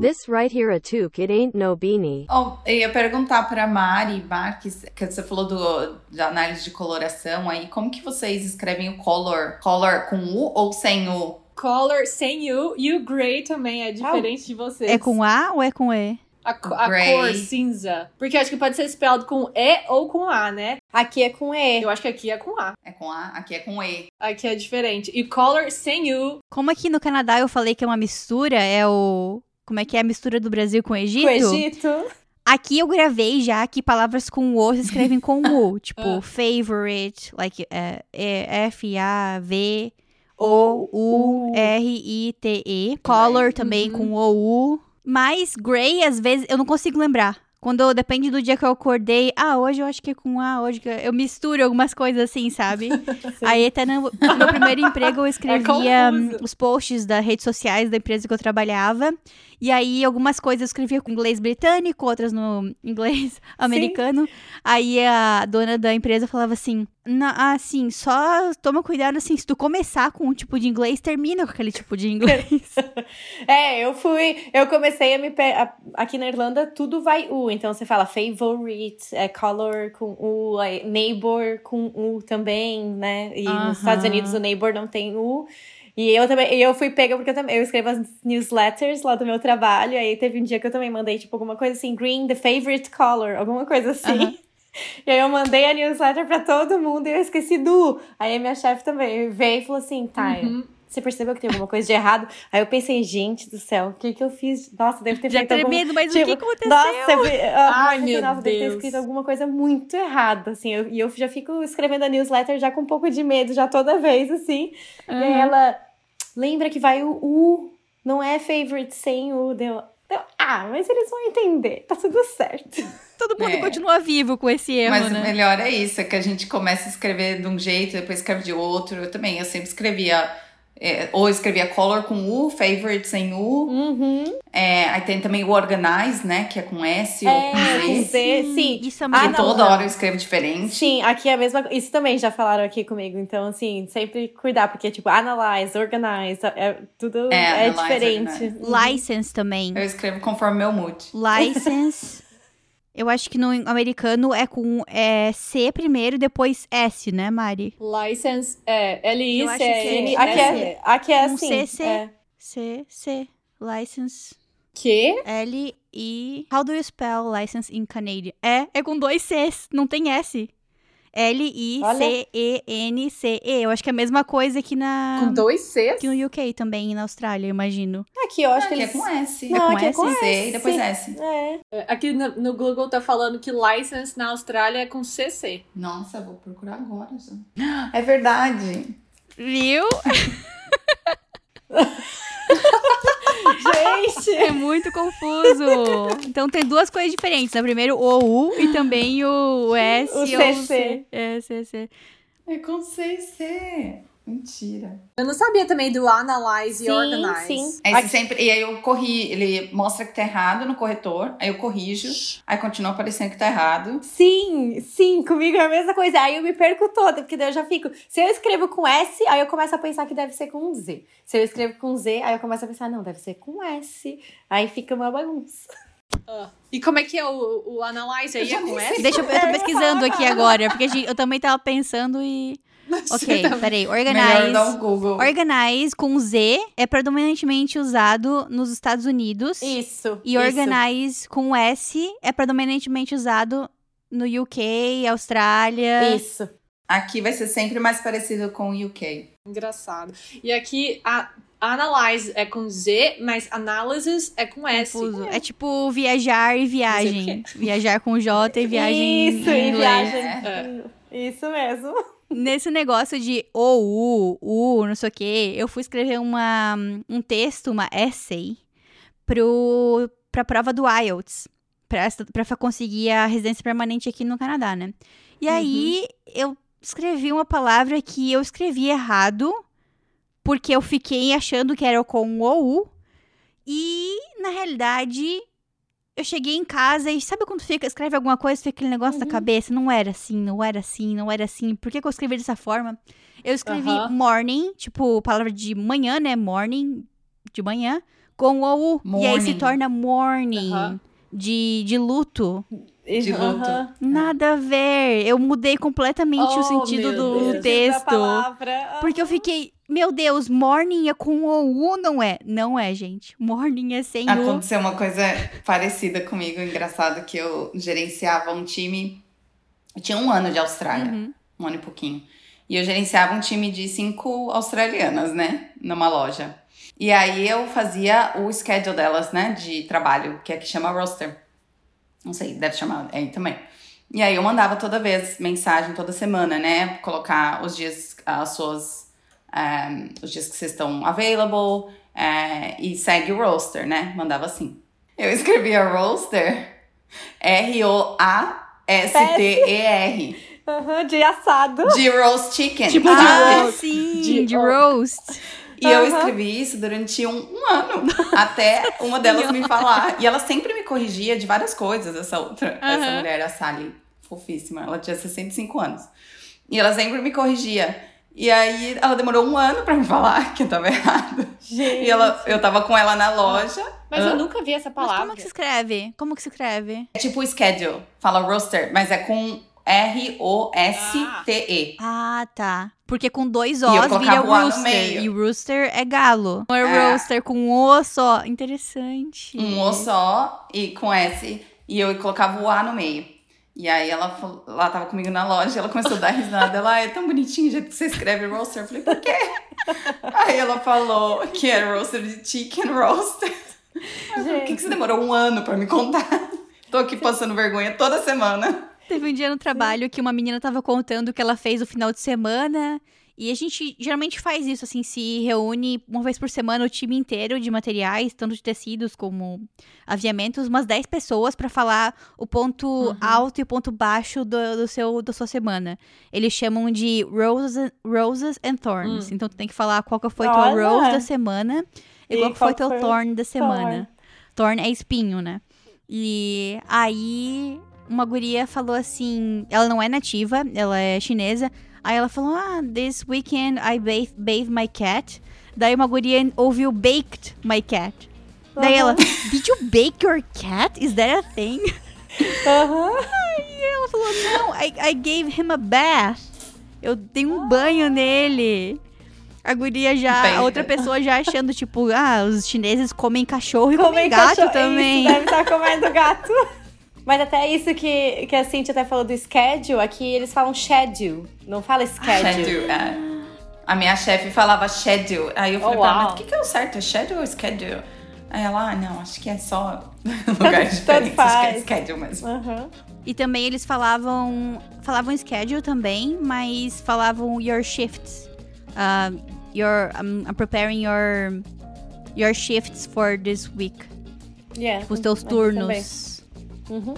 This right here a toque, it ain't no beanie. Oh, eu ia perguntar pra Mari Marques, que você falou do, da análise de coloração aí, como que vocês escrevem o color? Color com U ou sem U? Color sem U e o gray também é diferente de vocês. É com A ou é com E? A, a cor cinza. Porque acho que pode ser spelled com E ou com A, né? Aqui é com E. Eu acho que aqui é com A. É com A, aqui é com E. Aqui é diferente. E color sem U. Como aqui no Canadá eu falei que é uma mistura, é o. Como é que é a mistura do Brasil com o Egito? Com Egito. Aqui eu gravei já que palavras com O se escrevem com U. [LAUGHS] tipo, Ah. favorite, like é, é F-A-V. O-U-R-I-T-E. Color também Uhum. com O-U. Mas Grey, às vezes, eu não consigo lembrar. Quando depende do dia que eu acordei, ah, hoje eu acho que é com A, hoje que eu misturo algumas coisas assim, sabe? [LAUGHS] Aí até no, meu primeiro emprego eu [LAUGHS] escrevia hum, confuso. os posts das redes sociais da empresa que eu trabalhava. E aí algumas coisas eu escrevia com inglês britânico, outras no [LAUGHS] inglês americano. Aí a dona da empresa falava assim: "Na- assim, só toma cuidado assim, se tu começar com um tipo de inglês, termina com aquele tipo de inglês. [LAUGHS] É, eu fui. Eu comecei a me. pe- Aqui na Irlanda, tudo vai U. Então você fala favorite, é color com U, é neighbor com U também, né? E Aham. nos Estados Unidos o neighbor não tem U. E eu também, e eu fui pega porque eu também eu escrevo as newsletters lá do meu trabalho. Aí teve um dia que eu também mandei, tipo, alguma coisa assim, green, the favorite color, alguma coisa assim. [LAUGHS] E aí eu mandei a newsletter pra todo mundo e eu esqueci do. Aí a minha chefe também veio e falou assim, tá. Uhum. Você percebeu que tem alguma coisa de errado? Aí eu pensei, gente do céu, o que que eu fiz? Nossa, devo ter Já feito algum... tremendo, mas o tipo, que aconteceu? Nossa, eu, Ai, nossa, meu nossa, deve ter Deus. escrito alguma coisa muito errada, assim. eu- e eu já fico escrevendo a newsletter já com um pouco de medo, já toda vez, assim. E aí ela, lembra que vai o U, não é favorite sem U. Deu, deu, ah, mas eles vão entender, tá tudo certo. Todo mundo É. continua vivo com esse erro, Mas né? o melhor é isso, é que a gente começa a escrever de um jeito, depois escreve de outro. Eu também, eu sempre escrevia, é, ou escrevia color com U, favorite sem U. Uhum. É, aí tem também o organize, né, que é com S ou É, com com Z. Z, sim. Isso é Ah, muito não, toda não. hora eu escrevo diferente. Sim, aqui é a mesma Isso também já falaram aqui comigo. Então, assim, sempre cuidar, porque, tipo, analyze, organize, é, tudo É, é, analyze, diferente. License também. Eu escrevo conforme meu mood. License. [LAUGHS] Eu acho que no americano é com é, C primeiro e depois S, né, Mari? License é L-I-C-N. Aqui é, aqui é assim. CC. é. C, C. License. Que? L, I. How do you spell license in Canadian? É, é com dois Cs, não tem S. L-I-C-E-N-C-E. Eu acho que é a mesma coisa aqui na. Com dois Cs? Aqui no UK também, na Austrália, eu imagino. Aqui eu acho Aqui que é eles... com S. Não, com aqui é com S? C e depois. S. É. É, Aqui no, no Google tá falando que license na Austrália é com CC. Nossa, vou procurar agora já. É verdade. Viu? [LAUGHS] Gente! É muito confuso. Então tem duas coisas diferentes. Né? Primeiro o U e também o S O ou CC. C. É, CC. É com C e C. Mentira. Eu não sabia também do analyze e Sim, organize. sim. Aí Aqui- sempre, e aí eu corri, ele mostra que tá errado no corretor, aí eu corrijo, aí continua aparecendo que tá errado. Sim, sim, comigo é a mesma coisa. Aí eu me perco toda, porque daí eu já fico. Se eu escrevo com S, aí eu começo a pensar que deve ser com Z. Se eu escrevo com Z, aí eu começo a pensar, não, deve ser com S. Aí fica uma bagunça. Ah. E como é que é o, o Analyze aí? É com S? Deixa eu, eu tô pesquisando aqui agora, porque a gente- eu também tava pensando e. Ok, também. peraí. Melhor Organize. dar um Google. Organize com Z é predominantemente usado nos Estados Unidos. Isso. E isso. Organize com S é predominantemente usado no UK, Austrália. Isso. Aqui vai ser sempre mais parecido com o UK. Engraçado. E aqui, a Analyze é com Z, mas Analysis é com S. Confuso. É tipo viajar e viagem. Viajar com J e viagem Isso, em e viagem. Isso mesmo. Nesse negócio de ou, u, u, não sei o quê, eu fui escrever uma, um texto, uma essay, pro, pra prova do IELTS, pra, pra conseguir a residência permanente aqui no Canadá, né? E aí, eu escrevi uma palavra que eu escrevi errado, porque eu fiquei achando que era com ou, u, e, na realidade, eu cheguei em casa e sabe quando fica, escreve alguma coisa, fica aquele negócio na cabeça? Não era assim, não era assim, não era assim. Por que, que eu escrevi dessa forma? Eu escrevi morning, tipo, palavra de manhã, né? Morning, de manhã, com o U. E aí se torna morning, de, de luto. De luto. Nada a ver. Eu mudei completamente o Oh, sentido meu do Deus. Texto. palavra. Porque eu fiquei, meu Deus, morning é com o U, não é? Não é, gente. Morning é sem U. Aconteceu uma coisa parecida comigo, engraçado, que eu gerenciava um time. Eu tinha um ano de Austrália, Uhum. um ano e pouquinho. E eu gerenciava um time de cinco australianas, né? Numa loja. E aí eu fazia o schedule delas, né? De trabalho, que aqui chama roster. Não sei, deve chamar aí também. E aí eu mandava toda vez mensagem, toda semana, né? Colocar os dias, as suas. Os dias que vocês estão available. eh, e segue o roster, né? Mandava assim. Eu escrevia roster R-O-A-S-T-E-R. Aham, de assado. De roast chicken. Tipo de Ah, roast. sim, De- de roast. E eu Aham. escrevi isso durante um, um ano, [LAUGHS] até uma delas me falar. E ela sempre me corrigia de várias coisas, essa outra, essa Aham. mulher, a Sally, fofíssima. Ela tinha 65 anos. E ela sempre me corrigia. E aí ela demorou um ano pra me falar [LAUGHS] que eu tava errado. Gente. E ela, eu tava com ela na loja. Mas eu nunca vi essa Mas palavra. como que se escreve? Como que se escreve? É tipo schedule, fala roster, mas é com R-O-S-T-E. Ah, tá. Porque com dois O's vira o A no rooster. meio. E rooster é galo. Não é, É. rooster com um O só. Interessante. Um O só e com S. E eu colocava o A no meio. E aí ela, falou- ela tava comigo na loja, ela começou a dar risada. Ela, ah, é tão bonitinho o jeito que você escreve roaster. Eu falei, por quê? aí ela falou que era roaster de chicken roaster. Por que, que você demorou um ano pra me contar? Tô aqui passando vergonha toda semana. Teve um dia no trabalho que uma menina tava contando o que ela fez no final de semana. E a gente geralmente faz isso, assim, se reúne uma vez por semana o time inteiro de materiais, tanto de tecidos como aviamentos, umas 10 pessoas pra falar o ponto alto e o ponto baixo do, do seu, da sua semana. Eles chamam de roses, roses and thorns. Então tu tem que falar qual que foi tua rose da semana e, E qual que foi teu thorn da semana. Thorn é espinho, né? E aí uma guria falou assim, ela não é nativa, ela é chinesa. Aí ela falou: "Ah, this weekend I bathe, bathe my cat". Daí uma guria ouviu baked my cat. Daí ela, [LAUGHS] did you bake your cat? Is that a thing? Aham. Aí ela falou, não, I, I gave him a bath. Eu dei um banho nele. A guria já, Bem. a outra pessoa já achando, tipo, ah, os chineses comem cachorro e comem Comem gato cachorro- também. Isso, deve estar comendo gato. [LAUGHS] Mas até isso que, que a Cintia até falou do schedule, aqui eles falam schedule, não fala schedule. Schedule, é. A minha chefe falava schedule. Aí eu falei Oh, pra ela, mas o que, que é o certo? É schedule ou schedule? Aí ela, ah, não, acho que é só [LAUGHS] lugar tanto diferente. Acho que é faz. schedule mesmo. Aham. E também eles falavam, falavam schedule também, mas falavam your shifts. Uh, your, I'm, I'm preparing your, your shifts for this week. Yeah, Os teus turnos. também. Uhum.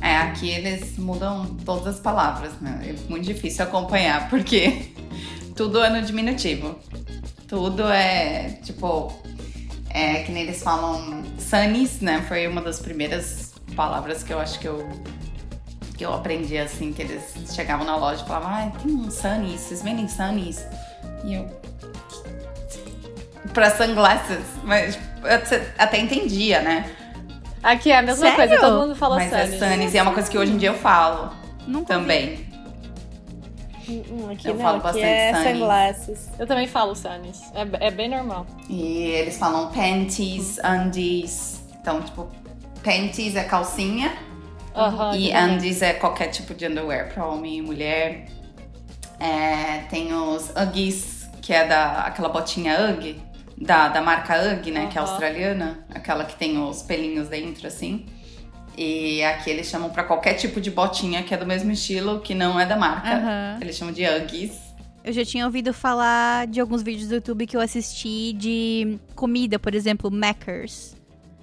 É, aqui eles mudam todas as palavras, né? É muito difícil acompanhar, porque [LAUGHS] tudo é no diminutivo. Tudo é, tipo, é que nem eles falam sunnies, né? Foi uma das primeiras palavras que eu acho que eu que eu aprendi assim, que eles chegavam na loja e falavam, ah, tem um sunnies, vocês vendem sunnies? E eu. Pra sunglasses. Mas até entendia, né? Aqui é a mesma Sério? coisa, todo mundo fala Mas é Sunny. sunnies e é uma coisa que hoje em dia eu falo Nunca também. Hum, aqui Eu não, falo aqui bastante é sunny. sunglasses. Eu também falo Sunnies. É, é bem normal. E eles falam panties, undies. Então, tipo, panties é calcinha e undies é qualquer tipo de underwear pra homem e mulher. É, tem os Uggies, que é da aquela botinha Ugg, da, da marca Ugg, né? Que é australiana. Aquela que tem os pelinhos dentro, assim. E aqui eles chamam pra qualquer tipo de botinha que é do mesmo estilo, que não é da marca. Aham. Eles chamam de Uggies. Eu já tinha ouvido falar de alguns vídeos do YouTube que eu assisti de comida, por exemplo, Mackers.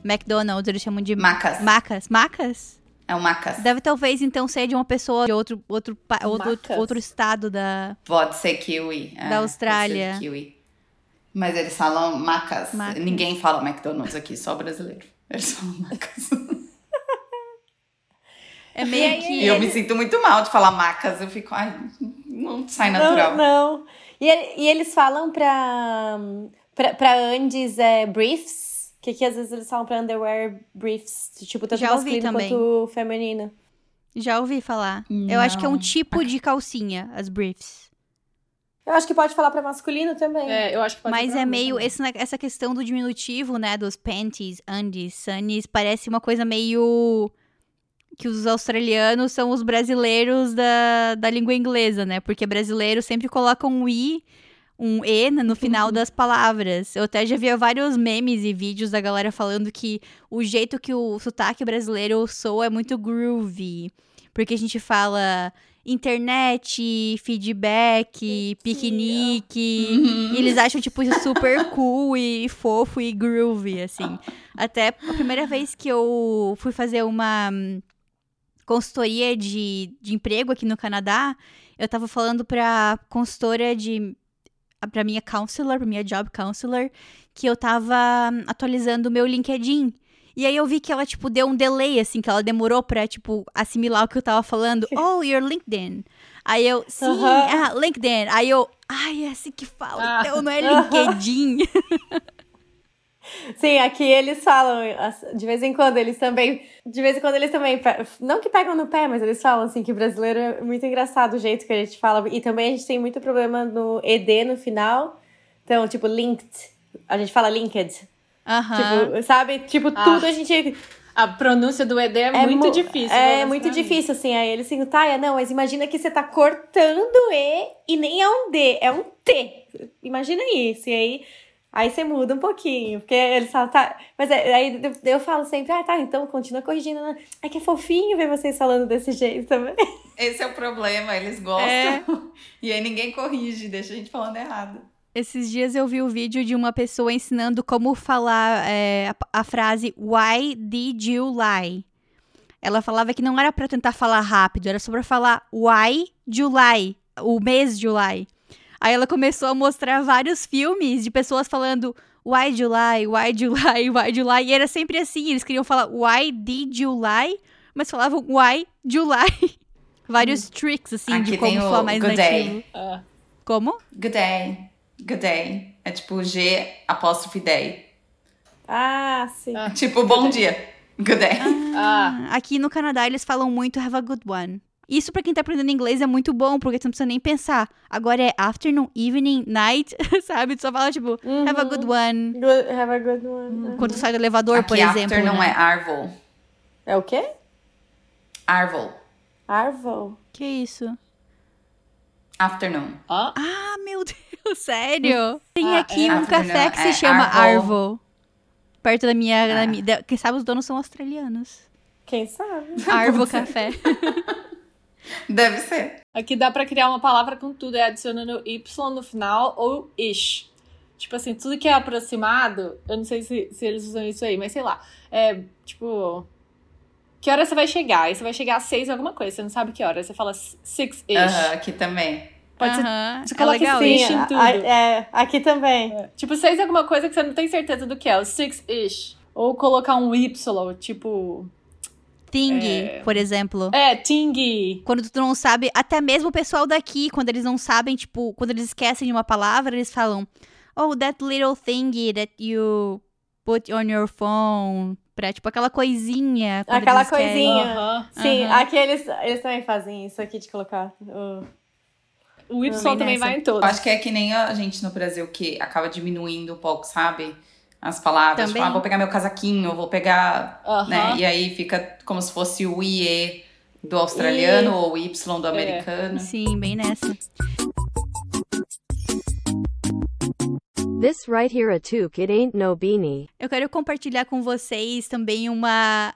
McDonald's, eles chamam de Macas. Macas. Macas? É o Macas. Deve talvez então ser de uma pessoa de outro outro outro, Macas? outro estado da Pode ser kiwi. é, Da Austrália. Pode ser kiwi. Mas eles falam macas. Macas. Ninguém fala McDonald's aqui, só brasileiro. Eles falam macas. É meio [LAUGHS] que E eu me sinto muito mal de falar macas. Eu fico, ai, não sai natural. Não, não. E, e eles falam pra, pra, pra Andes é, briefs, que aqui às vezes eles falam pra underwear briefs, tipo, tanto Já ouvi masculino também. quanto feminino. já ouvi falar. Eu acho que é um Não. tipo de calcinha, as briefs. Eu acho que pode falar pra masculino também. É, eu acho que pode Mas é meio esse, essa questão do diminutivo, né, dos panties, undies, sunnies, parece uma coisa meio que os australianos são os brasileiros da, da língua inglesa, né? Porque brasileiro sempre coloca um i, um e no no final das palavras. Eu até já vi vários memes e vídeos da galera falando que o jeito que o sotaque brasileiro soa é muito groovy. Porque a gente fala internet, feedback, piquenique. E eles acham, tipo, isso super cool e fofo e groovy, assim. Até a primeira vez que eu fui fazer uma hum, consultoria de, de emprego aqui no Canadá, eu tava falando pra consultora de. pra minha counselor, pra minha job counselor, que eu tava hum, atualizando o meu LinkedIn. E aí eu vi que ela, tipo, deu um delay, assim, que ela demorou pra, tipo, assimilar o que eu tava falando. [LAUGHS] Oh, your LinkedIn. Aí eu, sim, Aham. ah, LinkedIn. Aí eu, ai, é assim que fala. Ah. Então não é [LAUGHS] LinkedIn. Sim, aqui eles falam, de vez em quando eles também, de vez em quando eles também, não que pegam no pé, mas eles falam assim que brasileiro é muito engraçado o jeito que a gente fala. E também a gente tem muito problema no ED no final. Então, tipo, linked, a gente fala linked. Aham. Tipo, sabe? Tipo, Ah. tudo a gente A pronúncia do ED é, muito mu- difícil. É muito difícil, assim. Aí eles assim, Taia, não, mas imagina que você tá cortando E e nem é um D, é um T. Imagina isso. E aí, aí você muda um pouquinho. Porque eles falam, tá. Mas é- aí eu, eu falo sempre, ah, tá, então continua corrigindo. né? É que é fofinho ver vocês falando desse jeito também. Esse é o problema, eles gostam. É. [LAUGHS] E aí ninguém corrige, deixa a gente falando errado. Esses dias eu vi o vídeo de uma pessoa ensinando como falar é, a, a frase Why did you lie? Ela falava que não era pra tentar falar rápido, era só pra falar Why July, o mês July. Aí ela começou a mostrar vários filmes de pessoas falando Why July, Why July, [LAUGHS] Why July. E era sempre assim, eles queriam falar Why did you lie? Mas falavam Why July. [LAUGHS] Vários tricks, assim, Aqui de como falar mais good nativo. day. Ah. Como? Good day. Good day. É tipo G apóstrofe day. Ah, sim. Ah. Tipo, bom dia. Good day. Ah, Aqui no Canadá eles falam muito have a good one. Isso pra quem tá aprendendo inglês é muito bom, porque tu não precisa nem pensar. Agora é afternoon, evening, night, [LAUGHS] sabe? Tu só fala tipo have a good one. Good- have a good one. Quando tu sai do elevador, Aqui por exemplo. after não né? é arvol. É o quê? Arvol. Arvo. Que isso? Afternoon. ah, Ah, meu Deus, sério? Tem Ah, aqui é um afternoon, café que se é chama Arvo. Arvo. Perto da minha, da Ah. minha- da- Quem sabe os donos são australianos. Quem sabe? Arvo Café. [LAUGHS] Deve ser. aqui dá pra criar uma palavra com tudo, é adicionando Y no final ou ish. Tipo assim, tudo que é aproximado, eu não sei se, se eles usam isso aí, mas sei lá. É, tipo. Que hora você vai chegar? Aí você vai chegar às seis alguma coisa, você não sabe que hora. Você fala six-ish. Aham, aqui também. Pode ser. Aham, Você é coloca legal sim, isso. em tudo. a- é, aqui também. Tipo, seis é alguma coisa que você não tem certeza do que é, o six-ish. Ou colocar um Y, tipo. Thing, É. por exemplo. É, ting. Quando tu não sabe, até mesmo o pessoal daqui, quando eles não sabem, tipo, quando eles esquecem de uma palavra, eles falam, oh, that little thingy that you put on your phone. Pra, tipo, aquela coisinha. Aquela coisinha. Aham. Sim, Aham. aqui eles, eles também fazem isso aqui de colocar. o- O Y Também vai em Eu todos. acho que é que nem a gente no Brasil que acaba diminuindo um pouco, sabe? As palavras. Também. Tipo, ah, vou pegar meu casaquinho, vou pegar. Né? E aí fica como se fosse o IE do australiano ou o Y do americano. Sim, bem nessa. This right here a toque it ain't no beanie. Eu quero compartilhar com vocês também uma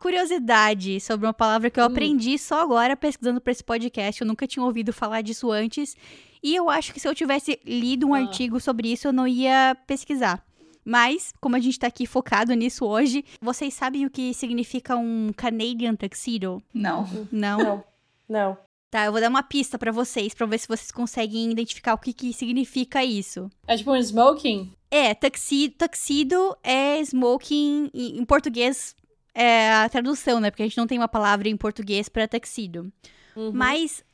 curiosidade sobre uma palavra que eu aprendi só agora pesquisando para esse podcast. Eu nunca tinha ouvido falar disso antes. E eu acho que se eu tivesse lido um Ah. artigo sobre isso, eu não ia pesquisar. Mas, como a gente tá aqui focado nisso hoje, vocês sabem o que significa um Canadian tuxedo? Não. Não? Não. Não. Tá, eu vou dar uma pista pra vocês, pra ver se vocês conseguem identificar o que, que significa isso. É tipo um smoking? É, tuxedo, tuxedo é smoking em, português é a tradução, né? Porque a gente não tem uma palavra em português pra tuxedo. Uhum. Mas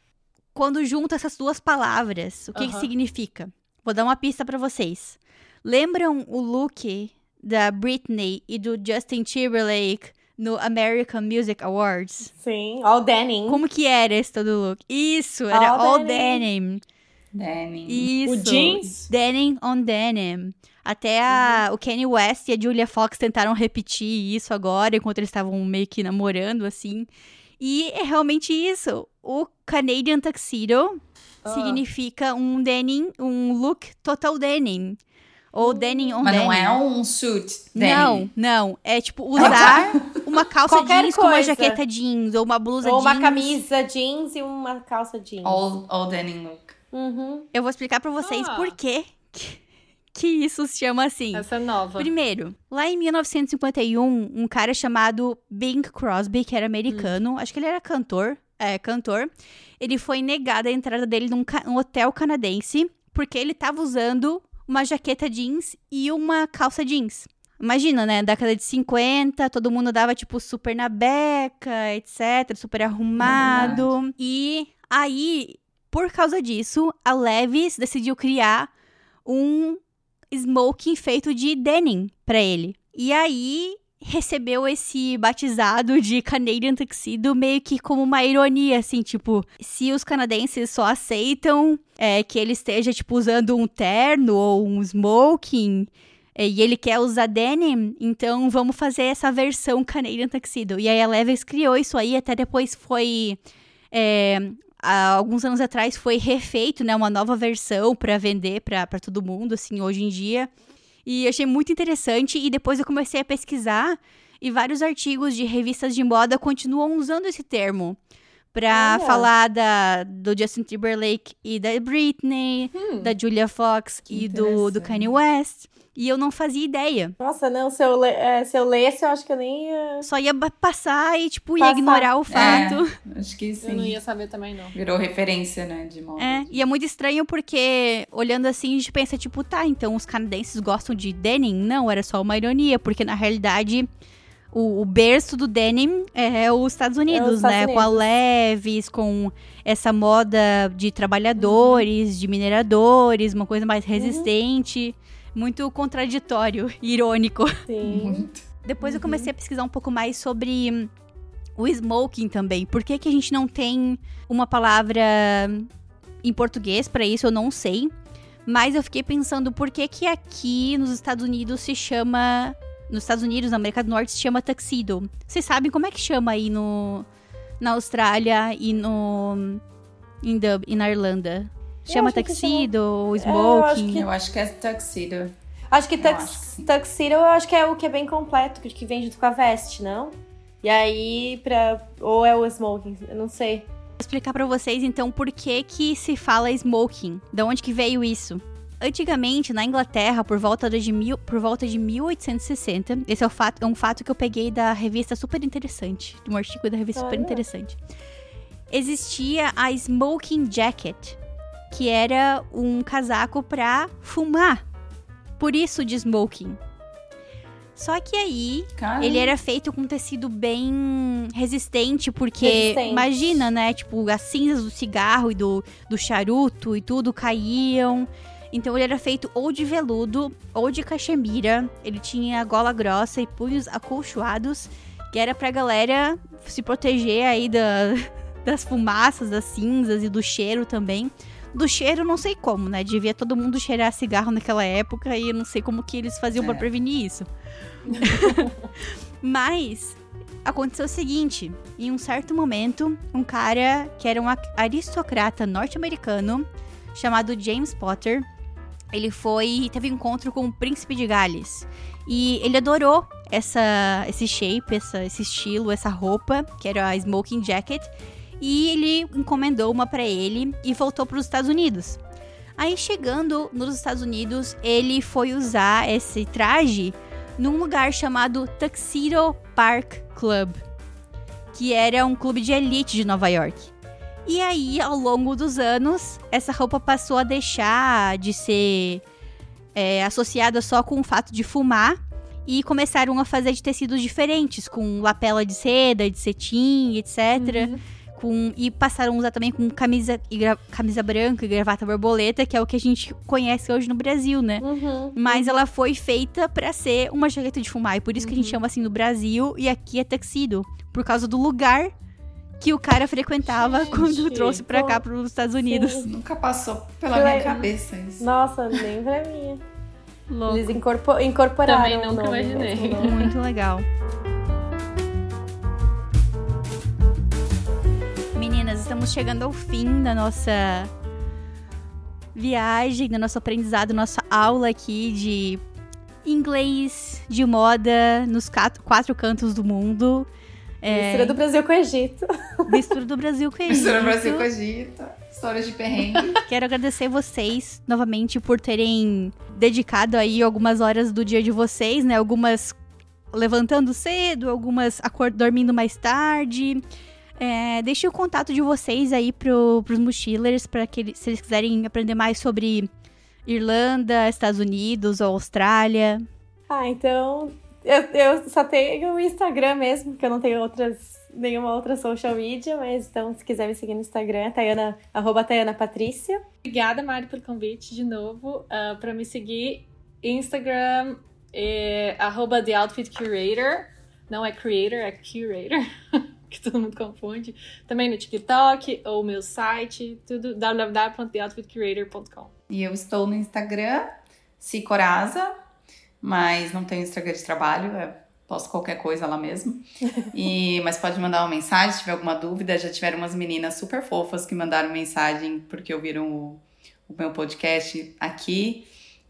quando junta essas duas palavras, o que, que Aham. significa? Vou dar uma pista pra vocês. Lembram o look da Britney e do Justin Timberlake no American Music Awards? Sim, all denim. Como que era esse todo look? Isso, era All all, denim. denim. Isso. O jeans? Denim on denim. Até a, o Kanye West e a Julia Fox tentaram repetir isso agora, enquanto eles estavam meio que namorando, assim. E é realmente isso. O Canadian Tuxedo Ah. significa um denim, um look total denim. Ou denim on Mas denim. não é um suit. Danny. Não, não. É tipo [LAUGHS] usar uma calça Qualquer jeans com uma coisa. jaqueta jeans, ou uma blusa Ou uma jeans. camisa jeans e uma calça jeans. All, all denim look. Uhum. Eu vou explicar pra vocês Ah. por quê que, que isso se chama assim. Essa é nova. Primeiro, lá em 1951, um cara chamado Bing Crosby, que era americano, acho que ele era cantor, é, cantor, ele foi negado a entrada dele num, ca- num hotel canadense, porque ele tava usando uma jaqueta jeans e uma calça jeans. Imagina, né? Década de 50, todo mundo dava, tipo, super na beca, etc. Super arrumado. e aí, por causa disso, a Levis decidiu criar um smoking feito de denim pra ele. E aí recebeu esse batizado de Canadian Tuxedo meio que como uma ironia, assim, tipo, se os canadenses só aceitam é, que ele esteja, tipo, usando um terno ou um smoking é, e ele quer usar denim, então vamos fazer essa versão Canadian Tuxedo. E aí a Levi's criou isso aí, até depois foi... é, alguns anos atrás foi refeito, né, uma nova versão pra vender pra todo mundo, assim, hoje em dia. E achei muito interessante e depois eu comecei a pesquisar e vários artigos de revistas de moda continuam usando esse termo pra Olha. falar da, do Justin Timberlake e da Britney, da Julia Fox e do, do. Kanye West. E eu não fazia ideia. Nossa, não, se eu, le- é, se eu lesse, eu acho que eu nem ia. Só ia passar e, tipo, ia Passar. ignorar o fato. É, acho que sim. Eu não ia saber também, não. Virou referência, né, de moda. É, e é muito estranho porque, olhando assim, a gente pensa, tipo, tá, então os canadenses gostam de denim? Não, era só uma ironia, porque na realidade o, o berço do denim é os Estados Unidos, Estados né? Com a Unidos. Levis, com essa moda de trabalhadores, de mineradores, uma coisa mais resistente. Muito contraditório, [LAUGHS] irônico. Sim. Muito. Depois eu comecei a pesquisar um pouco mais sobre hum, o smoking também. Por que, que a gente não tem uma palavra em português pra isso? Eu não sei. Mas eu fiquei pensando por que, que aqui nos Estados Unidos se chama. Nos Estados Unidos, na América do Norte, se chama tuxedo. Vocês sabem como é que chama aí no, na Austrália e no. Em, Dub, e na Irlanda? Chama tuxedo ou eu acho smoking? que- Eu acho que é tuxedo. Acho que Eu tux, acho que tuxedo eu acho que é o que é bem completo, que vem junto com a veste, não? E aí, pra. Ou é o smoking, eu não sei. Vou explicar pra vocês então por que que se fala smoking, de onde que veio isso. Antigamente, na Inglaterra, por volta de, mil, por volta de 1860, esse é, o fato, é um fato que eu peguei da revista super interessante, de um artigo da revista super Olha. interessante. Existia a smoking jacket, que era um casaco pra fumar. Por isso de smoking. Só que aí, Cara, ele era feito com tecido bem resistente, porque Resistente. imagina, né? Tipo, as cinzas do cigarro e do, do charuto e tudo caíam. Então ele era feito ou de veludo ou de cachemira. Ele tinha gola grossa e punhos acolchoados, que era pra galera se proteger aí da, [LAUGHS] das fumaças, das cinzas e do cheiro também. Do cheiro, não sei como, né? Devia todo mundo cheirar cigarro naquela época e eu não sei como que eles faziam pra É. prevenir isso. [LAUGHS] Mas aconteceu o seguinte: em um certo momento, um cara que era um aristocrata norte-americano chamado James Potter, ele foi teve um encontro com o príncipe de Gales e ele adorou essa esse shape, essa, esse estilo, essa roupa que era a smoking jacket e ele encomendou uma pra ele e voltou para os Estados Unidos. Aí chegando nos Estados Unidos, ele foi usar esse traje num lugar chamado Tuxedo Park Club, que era um clube de elite de Nova York. E aí, ao longo dos anos, essa roupa passou a deixar de ser é, associada só com o fato de fumar e começaram a fazer de tecidos diferentes, com lapela de seda, de cetim, etc. Com, e passaram a usar também com camisa, e gra- camisa branca e gravata borboleta, que é o que a gente conhece hoje no Brasil, né? Uhum. Mas ela foi feita pra ser uma jaqueta de fumar. E por isso que a gente chama assim no Brasil e aqui é tuxedo. Por causa do lugar que o cara frequentava Gente, quando trouxe pra cá, pô, pros Estados Unidos. Nunca passou pela Que minha cabeça isso. Nossa, nem pra mim. Louco. Eles incorpo- incorporaram Também o nunca nome imaginei. mesmo, né? Muito legal. Estamos chegando ao fim da nossa viagem, do nosso aprendizado, nossa aula aqui de inglês, de moda, nos quatro, quatro cantos do mundo. É, Mistura do Brasil com o Egito. [LAUGHS] mistura do Brasil com o Mistura Egito. Brasil com Egito. Histórias de perrengue. [LAUGHS] Quero agradecer vocês novamente por terem dedicado aí algumas horas do dia de vocês, né? Algumas levantando cedo, algumas dormindo mais tarde. É, deixe o contato de vocês aí pro, pros mochilers, para que eles- se eles quiserem aprender mais sobre Irlanda, Estados Unidos ou Austrália. Ah, então. Eu, eu só tenho o Instagram mesmo, porque eu não tenho outras, nenhuma outra social media, mas então, se quiser me seguir no Instagram, Tayana, arroba Tayana Patrícia. Obrigada, Mari, pelo convite de novo. Ah, pra me seguir, Instagram é arroba The Outfit Curator. Não é creator, é curator. [LAUGHS] [LAUGHS] que todo mundo confunde. Também no TikTok ou meu site, tudo www.theoutfitcurator.com. E eu estou no Instagram, Cicoraza, mas não tenho Instagram de trabalho, é, posto qualquer coisa lá mesmo. [LAUGHS] E, mas pode mandar uma mensagem se tiver alguma dúvida. Já tiveram umas meninas super fofas que mandaram mensagem porque ouviram o, o meu podcast aqui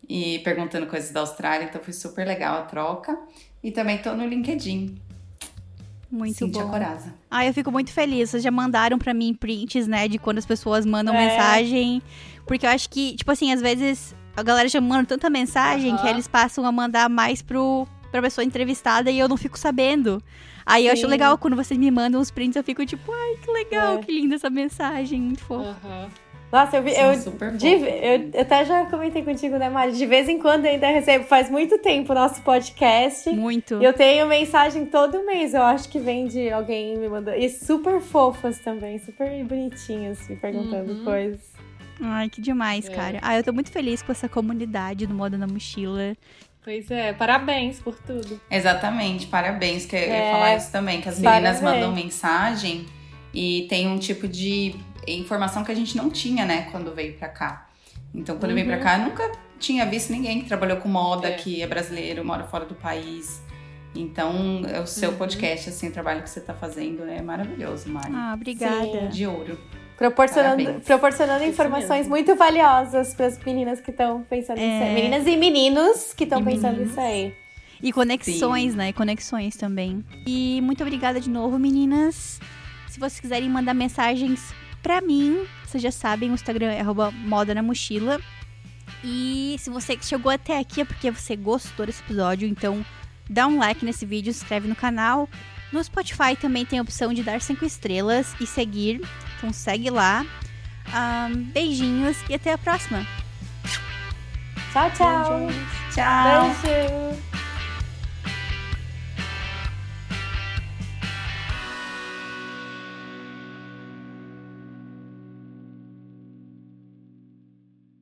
e perguntando coisas da Austrália, então foi super legal a troca. E também tô no LinkedIn, Muito Cintia bom. Coraza. Ah, eu fico muito feliz. Vocês já mandaram pra mim prints, né, de quando as pessoas mandam É. mensagem. Porque eu acho que, tipo assim, às vezes a galera já manda tanta mensagem que Aham. eles passam a mandar mais pro, pra pessoa entrevistada e eu não fico sabendo. Aí eu acho Sim. legal quando vocês me mandam os prints, eu fico tipo, ai, que legal, É. que linda essa mensagem, muito fofo. Aham. Nossa, eu vi. São Eu, super de- fofos. eu até já comentei contigo, né, Mari? De vez em quando eu ainda recebo, faz muito tempo o nosso podcast. Muito. E eu tenho mensagem todo mês, eu acho que vem de alguém me mandando. E super fofas também, super bonitinhas, me perguntando Uhum. coisas. Ai, que demais, É. cara. Ah, eu tô muito feliz com essa comunidade do Moda na Mochila. Pois é, parabéns por tudo. Exatamente, parabéns, que eu ia É, falar isso também, que as meninas parabéns. mandam mensagem e tem um tipo de informação que a gente não tinha, né, quando veio pra cá. Então, quando eu vim pra Uhum. cá, eu nunca tinha visto ninguém que trabalhou com moda, É. que é brasileiro, mora fora do país. Então, o seu Uhum. podcast, assim, o trabalho que você tá fazendo é maravilhoso, Mari. Ah, obrigada. De ouro. Proporcionando, Parabéns. proporcionando Isso informações mesmo. muito valiosas para as meninas que estão pensando É. nisso aí. Meninas e meninos que estão E pensando meninos. nisso aí. E conexões, né? Conexões também. E muito obrigada de novo, meninas. Se vocês quiserem mandar mensagens pra mim, vocês já sabem, o Instagram é moda na mochila. E se você chegou até aqui é porque você gostou desse episódio, então dá um like nesse vídeo, se inscreve no canal. No Spotify também tem a opção de dar cinco estrelas e seguir, então segue lá. Ahn, beijinhos e até a próxima. Tchau, tchau. Tchau! Beijo.